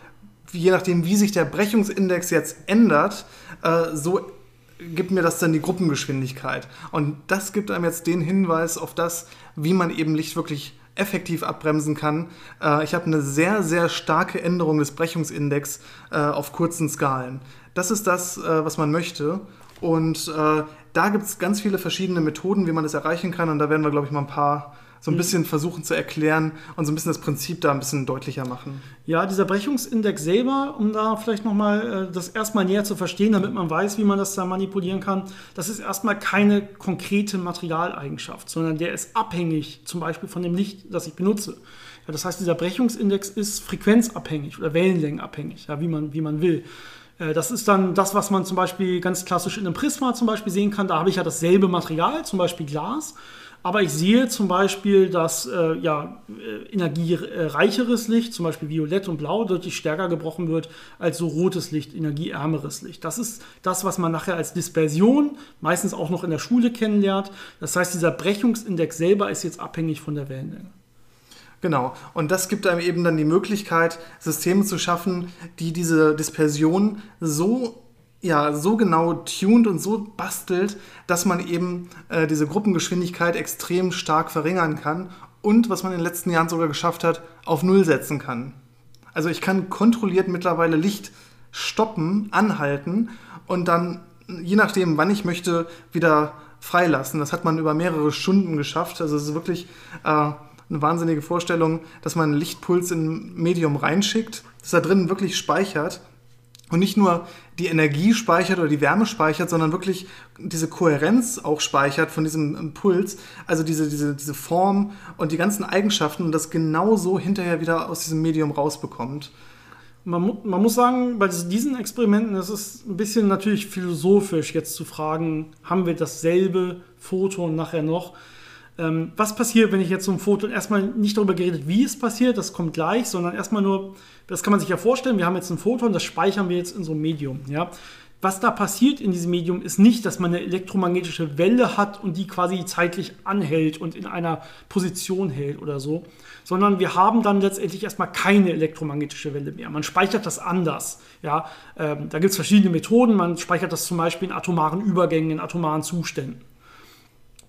je nachdem, wie sich der Brechungsindex jetzt ändert, äh, so gibt mir das dann die Gruppengeschwindigkeit. Und das gibt einem jetzt den Hinweis auf das, wie man eben Licht wirklich effektiv abbremsen kann. Äh, ich habe eine sehr, sehr starke Änderung des Brechungsindex äh, auf kurzen Skalen. Das ist das, äh, was man möchte. Und äh, da gibt es ganz viele verschiedene Methoden, wie man das erreichen kann. Und da werden wir, glaube ich, mal ein paar so ein mhm. bisschen versuchen zu erklären und so ein bisschen das Prinzip da ein bisschen deutlicher machen. Ja, dieser Brechungsindex selber, um da vielleicht nochmal äh, das erstmal näher zu verstehen, damit man weiß, wie man das da manipulieren kann, das ist erstmal keine konkrete Materialeigenschaft, sondern der ist abhängig zum Beispiel von dem Licht, das ich benutze. Ja, das heißt, dieser Brechungsindex ist frequenzabhängig oder wellenlängenabhängig, ja, wie, man, wie man will. Äh, das ist dann das, was man zum Beispiel ganz klassisch in einem Prisma zum Beispiel sehen kann. Da habe ich ja dasselbe Material, zum Beispiel Glas. Aber ich sehe zum Beispiel, dass äh, ja, äh, energiereicheres Licht, zum Beispiel Violett und Blau, deutlich stärker gebrochen wird als so rotes Licht, energieärmeres Licht. Das ist das, was man nachher als Dispersion meistens auch noch in der Schule kennenlernt. Das heißt, dieser Brechungsindex selber ist jetzt abhängig von der Wellenlänge. Genau. Und das gibt einem eben dann die Möglichkeit, Systeme zu schaffen, die diese Dispersion so ja, so genau tuned und so bastelt, dass man eben äh, diese Gruppengeschwindigkeit extrem stark verringern kann und, was man in den letzten Jahren sogar geschafft hat, auf Null setzen kann. Also ich kann kontrolliert mittlerweile Licht stoppen, anhalten und dann, je nachdem, wann ich möchte, wieder freilassen. Das hat man über mehrere Stunden geschafft. Also es ist wirklich äh, eine wahnsinnige Vorstellung, dass man einen Lichtpuls in Medium reinschickt, das da drin wirklich speichert und nicht nur die Energie speichert oder die Wärme speichert, sondern wirklich diese Kohärenz auch speichert von diesem Impuls, also diese, diese, diese Form und die ganzen Eigenschaften und das genauso hinterher wieder aus diesem Medium rausbekommt. Man, man muss sagen, bei diesen Experimenten ist es ein bisschen natürlich philosophisch jetzt zu fragen, haben wir dasselbe Photon nachher noch? Ähm, was passiert, wenn ich jetzt so ein Foto erstmal nicht darüber geredet, wie es passiert, das kommt gleich, sondern erstmal nur, das kann man sich ja vorstellen, wir haben jetzt ein Foto und das speichern wir jetzt in so einem Medium. Ja? Was da passiert in diesem Medium ist nicht, dass man eine elektromagnetische Welle hat und die quasi zeitlich anhält und in einer Position hält oder so, sondern wir haben dann letztendlich erstmal keine elektromagnetische Welle mehr. Man speichert das anders. Ja? Ähm, da gibt es verschiedene Methoden. Man speichert das zum Beispiel in atomaren Übergängen, in atomaren Zuständen.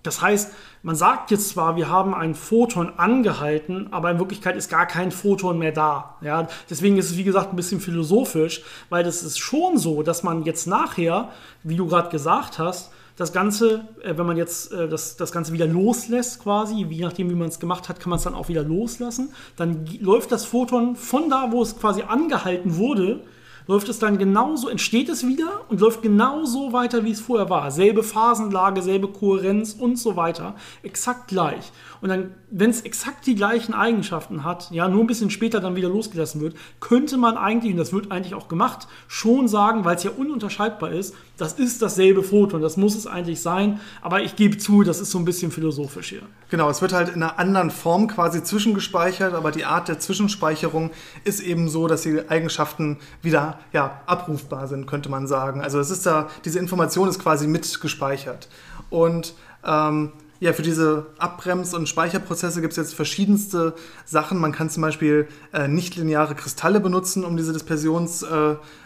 Das heißt, man sagt jetzt zwar, wir haben ein Photon angehalten, aber in Wirklichkeit ist gar kein Photon mehr da. Ja, deswegen ist es, wie gesagt, ein bisschen philosophisch, weil das ist schon so, dass man jetzt nachher, wie du gerade gesagt hast, das Ganze, äh, wenn man jetzt äh, das, das Ganze wieder loslässt, quasi, je nachdem, wie man es gemacht hat, kann man es dann auch wieder loslassen. Dann läuft das Photon von da, wo es quasi angehalten wurde, läuft es dann genauso, entsteht es wieder und läuft genauso weiter, wie es vorher war. Selbe Phasenlage, selbe Kohärenz und so weiter. Exakt gleich. Und dann, wenn es exakt die gleichen Eigenschaften hat, ja, nur ein bisschen später dann wieder losgelassen wird, könnte man eigentlich, und das wird eigentlich auch gemacht, schon sagen, weil es ja ununterscheidbar ist, das ist dasselbe Foto und das muss es eigentlich sein. Aber ich gebe zu, das ist so ein bisschen philosophisch hier. Genau, es wird halt in einer anderen Form quasi zwischengespeichert, aber die Art der Zwischenspeicherung ist eben so, dass die Eigenschaften wieder ja, abrufbar sind, könnte man sagen. Also es ist da, diese Information ist quasi mitgespeichert. Und ähm, ja, für diese Abbrems- und Speicherprozesse gibt es jetzt verschiedenste Sachen. Man kann zum Beispiel äh, nichtlineare Kristalle benutzen, um diese Dispersionsrelation äh,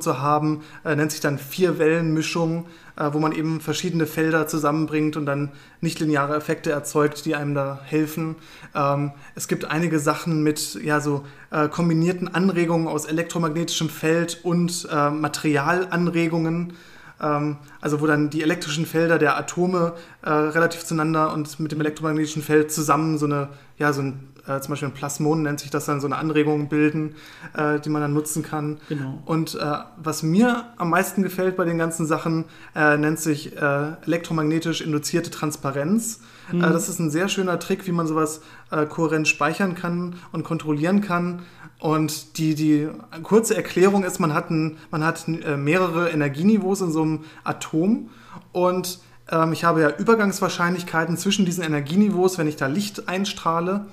zu haben. Äh, nennt sich dann Vier-Wellen-Mischung, äh, wo man eben verschiedene Felder zusammenbringt und dann nichtlineare Effekte erzeugt, die einem da helfen. Ähm, es gibt einige Sachen mit ja, so äh, kombinierten Anregungen aus elektromagnetischem Feld und äh, Materialanregungen ähm, also wo dann die elektrischen Felder der Atome äh, relativ zueinander und mit dem elektromagnetischen Feld zusammen so eine ja, so ein äh, zum Beispiel ein Plasmon nennt sich das dann, so eine Anregung bilden, äh, die man dann nutzen kann. Genau. Und äh, was mir am meisten gefällt bei den ganzen Sachen, äh, nennt sich äh, elektromagnetisch induzierte Transparenz. Äh, mhm. das ist ein sehr schöner Trick, wie man sowas kohärent speichern kann und kontrollieren kann. Und die, die kurze Erklärung ist, man hat, ein, man hat mehrere Energieniveaus in so einem Atom und ähm, ich habe ja Übergangswahrscheinlichkeiten zwischen diesen Energieniveaus, wenn ich da Licht einstrahle.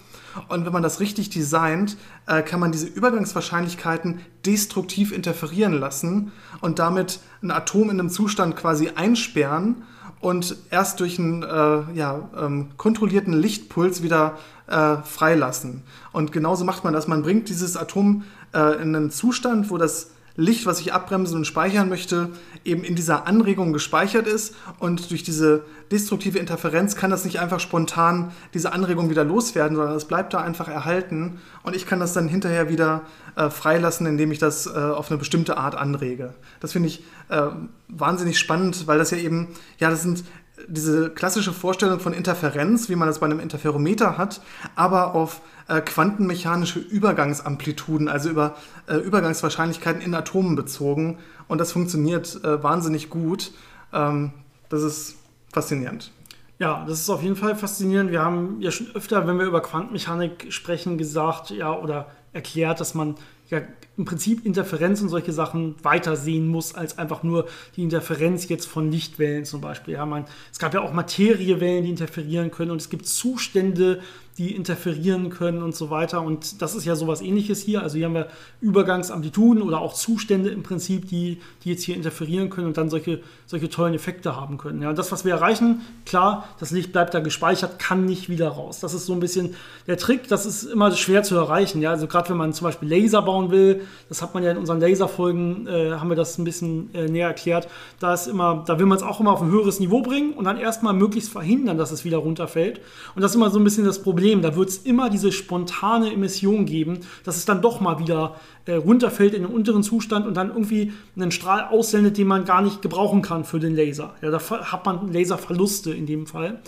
Und wenn man das richtig designt, äh, kann man diese Übergangswahrscheinlichkeiten destruktiv interferieren lassen und damit ein Atom in einem Zustand quasi einsperren und erst durch einen äh, ja, ähm, kontrollierten Lichtpuls wieder äh, freilassen. Und genauso macht man das. Man bringt dieses Atom äh, in einen Zustand, wo das Licht, was ich abbremsen und speichern möchte, eben in dieser Anregung gespeichert ist und durch diese destruktive Interferenz kann das nicht einfach spontan diese Anregung wieder loswerden, sondern es bleibt da einfach erhalten und ich kann das dann hinterher wieder äh, freilassen, indem ich das äh, auf eine bestimmte Art anrege. Das finde ich äh, wahnsinnig spannend, weil das ja eben, ja, das sind diese klassische Vorstellung von Interferenz, wie man das bei einem Interferometer hat, aber auf äh, quantenmechanische Übergangsamplituden, also über äh, Übergangswahrscheinlichkeiten in Atomen bezogen. Und das funktioniert äh, wahnsinnig gut. Ähm, das ist faszinierend. Ja, das ist auf jeden Fall faszinierend. Wir haben ja schon öfter, wenn wir über Quantenmechanik sprechen, gesagt, ja, oder erklärt, dass man ja im Prinzip Interferenz und solche Sachen weiter sehen muss, als einfach nur die Interferenz jetzt von Lichtwellen zum Beispiel. Ja, man, es gab ja auch Materiewellen, die interferieren können und es gibt Zustände, die interferieren können und so weiter. Und das ist ja sowas ähnliches hier. Also hier haben wir Übergangsamplituden oder auch Zustände im Prinzip, die, die jetzt hier interferieren können und dann solche, solche tollen Effekte haben können. Ja, und das, was wir erreichen, klar, das Licht bleibt da gespeichert, kann nicht wieder raus. Das ist so ein bisschen der Trick. Das ist immer schwer zu erreichen. Ja, also gerade wenn man zum Beispiel Laser bauen will, das hat man ja in unseren Laserfolgen, äh, haben wir das ein bisschen äh, näher erklärt. Da ist immer, da will man es auch immer auf ein höheres Niveau bringen und dann erstmal möglichst verhindern, dass es wieder runterfällt. Und das ist immer so ein bisschen das Problem. Da wird es immer diese spontane Emission geben, dass es dann doch mal wieder äh, runterfällt in den unteren Zustand und dann irgendwie einen Strahl aussendet, den man gar nicht gebrauchen kann für den Laser. Ja, da hat man Laserverluste in dem Fall.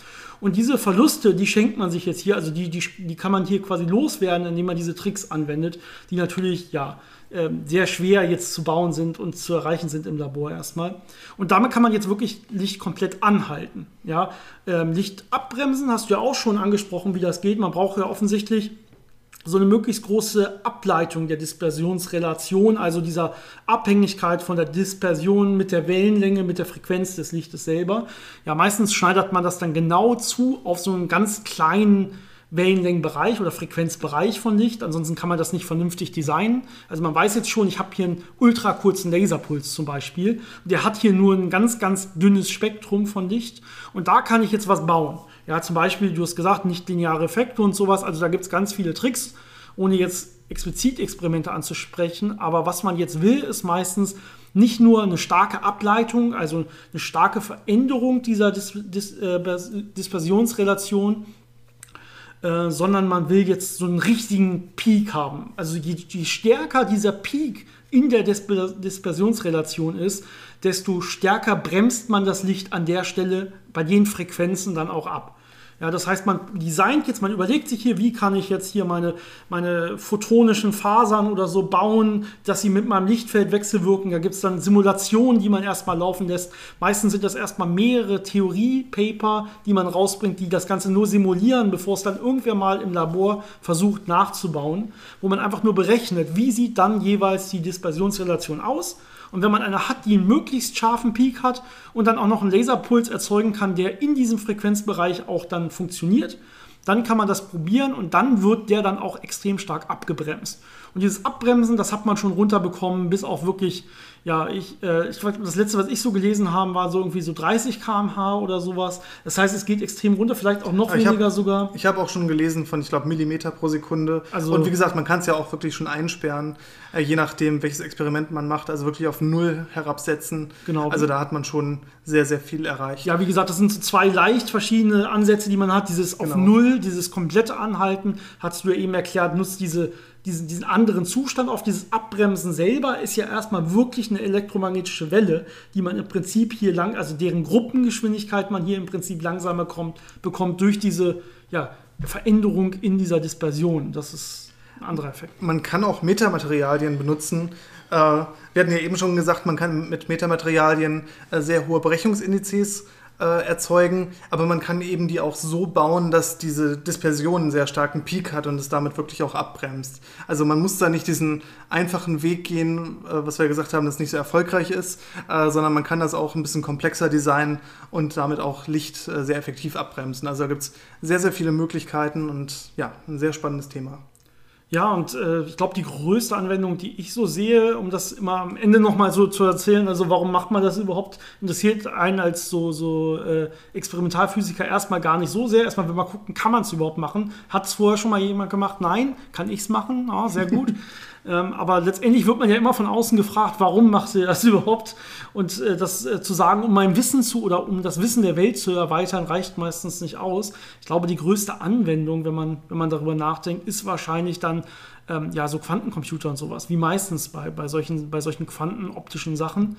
Und diese Verluste, die schenkt man sich jetzt hier, also die, die, die kann man hier quasi loswerden, indem man diese Tricks anwendet, die natürlich, ja, sehr schwer jetzt zu bauen sind und zu erreichen sind im Labor erstmal. Und damit kann man jetzt wirklich Licht komplett anhalten. Ja? Ähm, Licht abbremsen hast du ja auch schon angesprochen, wie das geht. Man braucht ja offensichtlich so eine möglichst große Ableitung der Dispersionsrelation, also dieser Abhängigkeit von der Dispersion mit der Wellenlänge, mit der Frequenz des Lichtes selber. Ja, meistens schneidet man das dann genau zu auf so einen ganz kleinen Wellenlängenbereich oder Frequenzbereich von Licht. Ansonsten kann man das nicht vernünftig designen. Also man weiß jetzt schon, ich habe hier einen ultra kurzen Laserpuls zum Beispiel. Der hat hier nur ein ganz, ganz dünnes Spektrum von Licht. Und da kann ich jetzt was bauen. Ja, zum Beispiel, du hast gesagt, nicht lineare Effekte und sowas. Also da gibt es ganz viele Tricks, ohne jetzt explizit Experimente anzusprechen. Aber was man jetzt will, ist meistens nicht nur eine starke Ableitung, also eine starke Veränderung dieser Dis Dis äh, Dispersionsrelation, äh, sondern man will jetzt so einen richtigen Peak haben. Also je, je stärker dieser Peak in der Disper Dispersionsrelation ist, desto stärker bremst man das Licht an der Stelle bei den Frequenzen dann auch ab. Ja, das heißt, man designt jetzt, man überlegt sich hier, wie kann ich jetzt hier meine, meine photonischen Fasern oder so bauen, dass sie mit meinem Lichtfeld wechselwirken. Da gibt es dann Simulationen, die man erstmal laufen lässt. Meistens sind das erstmal mehrere Theorie-Paper, die man rausbringt, die das Ganze nur simulieren, bevor es dann irgendwer mal im Labor versucht nachzubauen, wo man einfach nur berechnet, wie sieht dann jeweils die Dispersionsrelation aus und wenn man eine hat, die einen möglichst scharfen Peak hat und dann auch noch einen Laserpuls erzeugen kann, der in diesem Frequenzbereich auch dann funktioniert, dann kann man das probieren und dann wird der dann auch extrem stark abgebremst. Und dieses Abbremsen, das hat man schon runterbekommen, bis auf wirklich ja, ich, äh, ich das letzte, was ich so gelesen habe, war so irgendwie so 30 km/h oder sowas. Das heißt, es geht extrem runter, vielleicht auch noch ich weniger hab, sogar. Ich habe auch schon gelesen von, ich glaube, Millimeter pro Sekunde. Also, und wie gesagt, man kann es ja auch wirklich schon einsperren, äh, je nachdem, welches Experiment man macht. Also wirklich auf Null herabsetzen. Genau. Also da hat man schon sehr, sehr viel erreicht. Ja, wie gesagt, das sind so zwei leicht verschiedene Ansätze, die man hat. Dieses auf genau. Null, dieses komplette Anhalten, hast du ja eben erklärt, nutzt diese diesen, diesen anderen Zustand auf dieses Abbremsen selber ist ja erstmal wirklich eine elektromagnetische Welle, die man im Prinzip hier lang, also deren Gruppengeschwindigkeit man hier im Prinzip langsamer kommt, bekommt durch diese ja, Veränderung in dieser Dispersion. Das ist ein anderer Effekt. Man kann auch Metamaterialien benutzen. Äh, wir hatten ja eben schon gesagt, man kann mit Metamaterialien äh, sehr hohe Brechungsindizes äh, erzeugen, aber man kann eben die auch so bauen, dass diese Dispersion einen sehr starken Peak hat und es damit wirklich auch abbremst. Also man muss da nicht diesen einfachen Weg gehen, äh, was wir gesagt haben, das nicht so erfolgreich ist, äh, sondern man kann das auch ein bisschen komplexer designen und damit auch Licht äh, sehr effektiv abbremsen. Also da gibt es sehr, sehr viele Möglichkeiten und ja, ein sehr spannendes Thema. Ja, und äh, ich glaube, die größte Anwendung, die ich so sehe, um das immer am Ende nochmal so zu erzählen, also warum macht man das überhaupt, interessiert einen als so, so äh, Experimentalphysiker erstmal gar nicht so sehr. Erstmal will man gucken, kann man es überhaupt machen? Hat es vorher schon mal jemand gemacht? Nein. Kann ich es machen? Ja, sehr gut. Ähm, aber letztendlich wird man ja immer von außen gefragt, warum macht ihr das überhaupt? Und äh, das äh, zu sagen, um mein Wissen zu oder um das Wissen der Welt zu erweitern, reicht meistens nicht aus. Ich glaube, die größte Anwendung, wenn man, wenn man darüber nachdenkt, ist wahrscheinlich dann ähm, ja so Quantencomputer und sowas, wie meistens bei, bei, solchen, bei solchen quantenoptischen Sachen.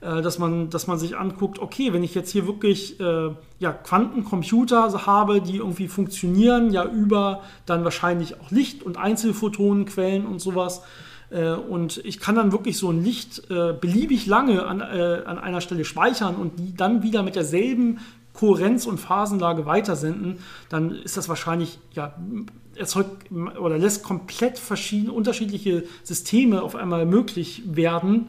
Äh, dass man, dass man sich anguckt, okay, wenn ich jetzt hier wirklich äh, ja, Quantencomputer habe, die irgendwie funktionieren, ja über dann wahrscheinlich auch Licht- und Einzelphotonenquellen und sowas, äh, und ich kann dann wirklich so ein Licht äh, beliebig lange an, äh, an einer Stelle speichern und die dann wieder mit derselben Kohärenz und Phasenlage weitersenden, dann ist das wahrscheinlich ja, erzeugt oder lässt komplett verschiedene unterschiedliche Systeme auf einmal möglich werden,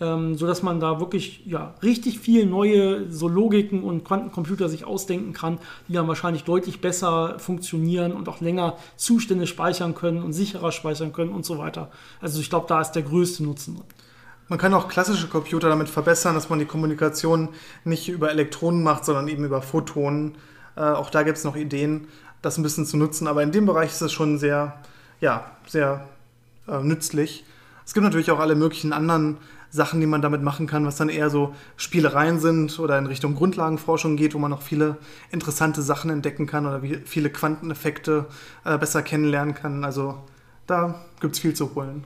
ähm, sodass man da wirklich ja, richtig viel neue so Logiken und Quantencomputer sich ausdenken kann, die dann wahrscheinlich deutlich besser funktionieren und auch länger Zustände speichern können und sicherer speichern können und so weiter. Also ich glaube, da ist der größte Nutzen drin. Man kann auch klassische Computer damit verbessern, dass man die Kommunikation nicht über Elektronen macht, sondern eben über Photonen. Äh, auch da gibt es noch Ideen das ein bisschen zu nutzen. Aber in dem Bereich ist es schon sehr, ja, sehr äh, nützlich. Es gibt natürlich auch alle möglichen anderen Sachen, die man damit machen kann, was dann eher so Spielereien sind oder in Richtung Grundlagenforschung geht, wo man noch viele interessante Sachen entdecken kann oder viele Quanteneffekte äh, besser kennenlernen kann. Also da gibt es viel zu holen.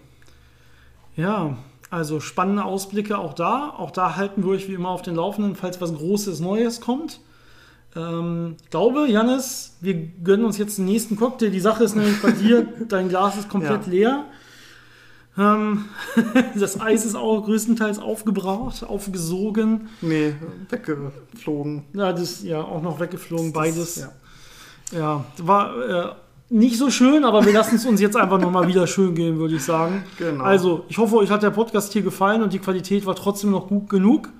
Ja, also spannende Ausblicke auch da. Auch da halten wir euch wie immer auf den Laufenden, falls was Großes Neues kommt. Ähm, ich glaube, Janis, wir gönnen uns jetzt den nächsten Cocktail. Die Sache ist nämlich bei dir, dein Glas ist komplett ja. leer. Ähm, das Eis ist auch größtenteils aufgebraucht, aufgesogen. Nee, weggeflogen. Ja, das ja auch noch weggeflogen, das, beides. Ja, ja war äh, nicht so schön, aber wir lassen es uns jetzt einfach nochmal wieder schön gehen, würde ich sagen. Genau. Also, ich hoffe, euch hat der Podcast hier gefallen und die Qualität war trotzdem noch gut genug.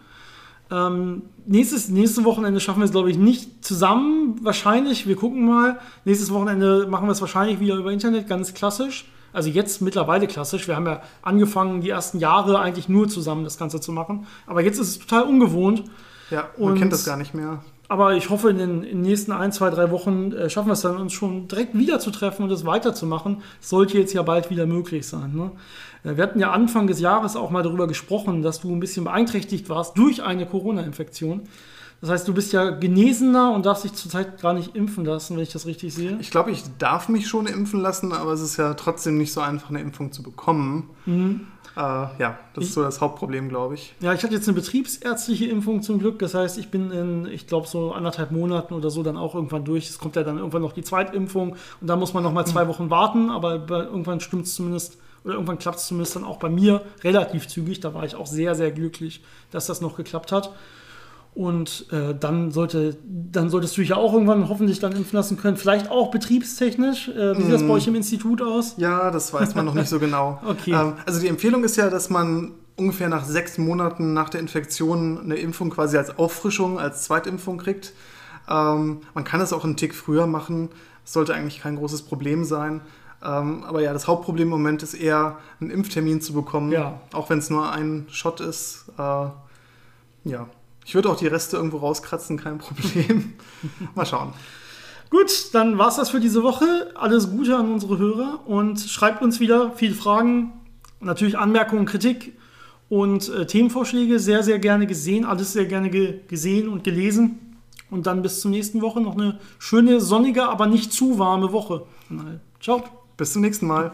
Ähm, nächstes, nächste Wochenende schaffen wir es, glaube ich, nicht zusammen. Wahrscheinlich. Wir gucken mal. Nächstes Wochenende machen wir es wahrscheinlich wieder über Internet, ganz klassisch. Also jetzt mittlerweile klassisch. Wir haben ja angefangen, die ersten Jahre eigentlich nur zusammen das Ganze zu machen. Aber jetzt ist es total ungewohnt. Ja, man Und, kennt das gar nicht mehr. Aber ich hoffe, in den, in den nächsten ein, zwei, drei Wochen äh, schaffen wir es dann, uns schon direkt wieder zu treffen und es weiterzumachen. Sollte jetzt ja bald wieder möglich sein. Ne? Äh, wir hatten ja Anfang des Jahres auch mal darüber gesprochen, dass du ein bisschen beeinträchtigt warst durch eine Corona-Infektion. Das heißt, du bist ja Genesener und darfst dich zurzeit gar nicht impfen lassen, wenn ich das richtig sehe. Ich glaube, ich darf mich schon impfen lassen, aber es ist ja trotzdem nicht so einfach, eine Impfung zu bekommen. Mhm. Äh, ja, das ich, ist so das Hauptproblem, glaube ich. Ja, ich hatte jetzt eine betriebsärztliche Impfung zum Glück. Das heißt, ich bin in, ich glaube, so anderthalb Monaten oder so dann auch irgendwann durch. Es kommt ja dann irgendwann noch die Zweitimpfung und da muss man noch mal zwei hm. Wochen warten, aber irgendwann stimmt es zumindest oder irgendwann klappt es zumindest dann auch bei mir relativ zügig. Da war ich auch sehr, sehr glücklich, dass das noch geklappt hat. Und äh, dann, sollte, dann solltest du dich ja auch irgendwann hoffentlich dann impfen lassen können. Vielleicht auch betriebstechnisch. Äh, wie sieht das bei mm. euch im Institut aus? Ja, das weiß man noch nicht so genau. okay. Ähm, also die Empfehlung ist ja, dass man ungefähr nach sechs Monaten nach der Infektion eine Impfung quasi als Auffrischung, als Zweitimpfung kriegt. Ähm, man kann es auch einen Tick früher machen. Das sollte eigentlich kein großes Problem sein. Ähm, aber ja, das Hauptproblem im Moment ist eher, einen Impftermin zu bekommen, ja. auch wenn es nur ein Shot ist. Äh, ja, ich würde auch die Reste irgendwo rauskratzen, kein Problem. Mal schauen. Gut, dann war es das für diese Woche. Alles Gute an unsere Hörer und schreibt uns wieder viele Fragen, natürlich Anmerkungen, Kritik und äh, Themenvorschläge. Sehr, sehr gerne gesehen, alles sehr gerne ge gesehen und gelesen. Und dann bis zur nächsten Woche noch eine schöne, sonnige, aber nicht zu warme Woche. Ciao. Bis zum nächsten Mal.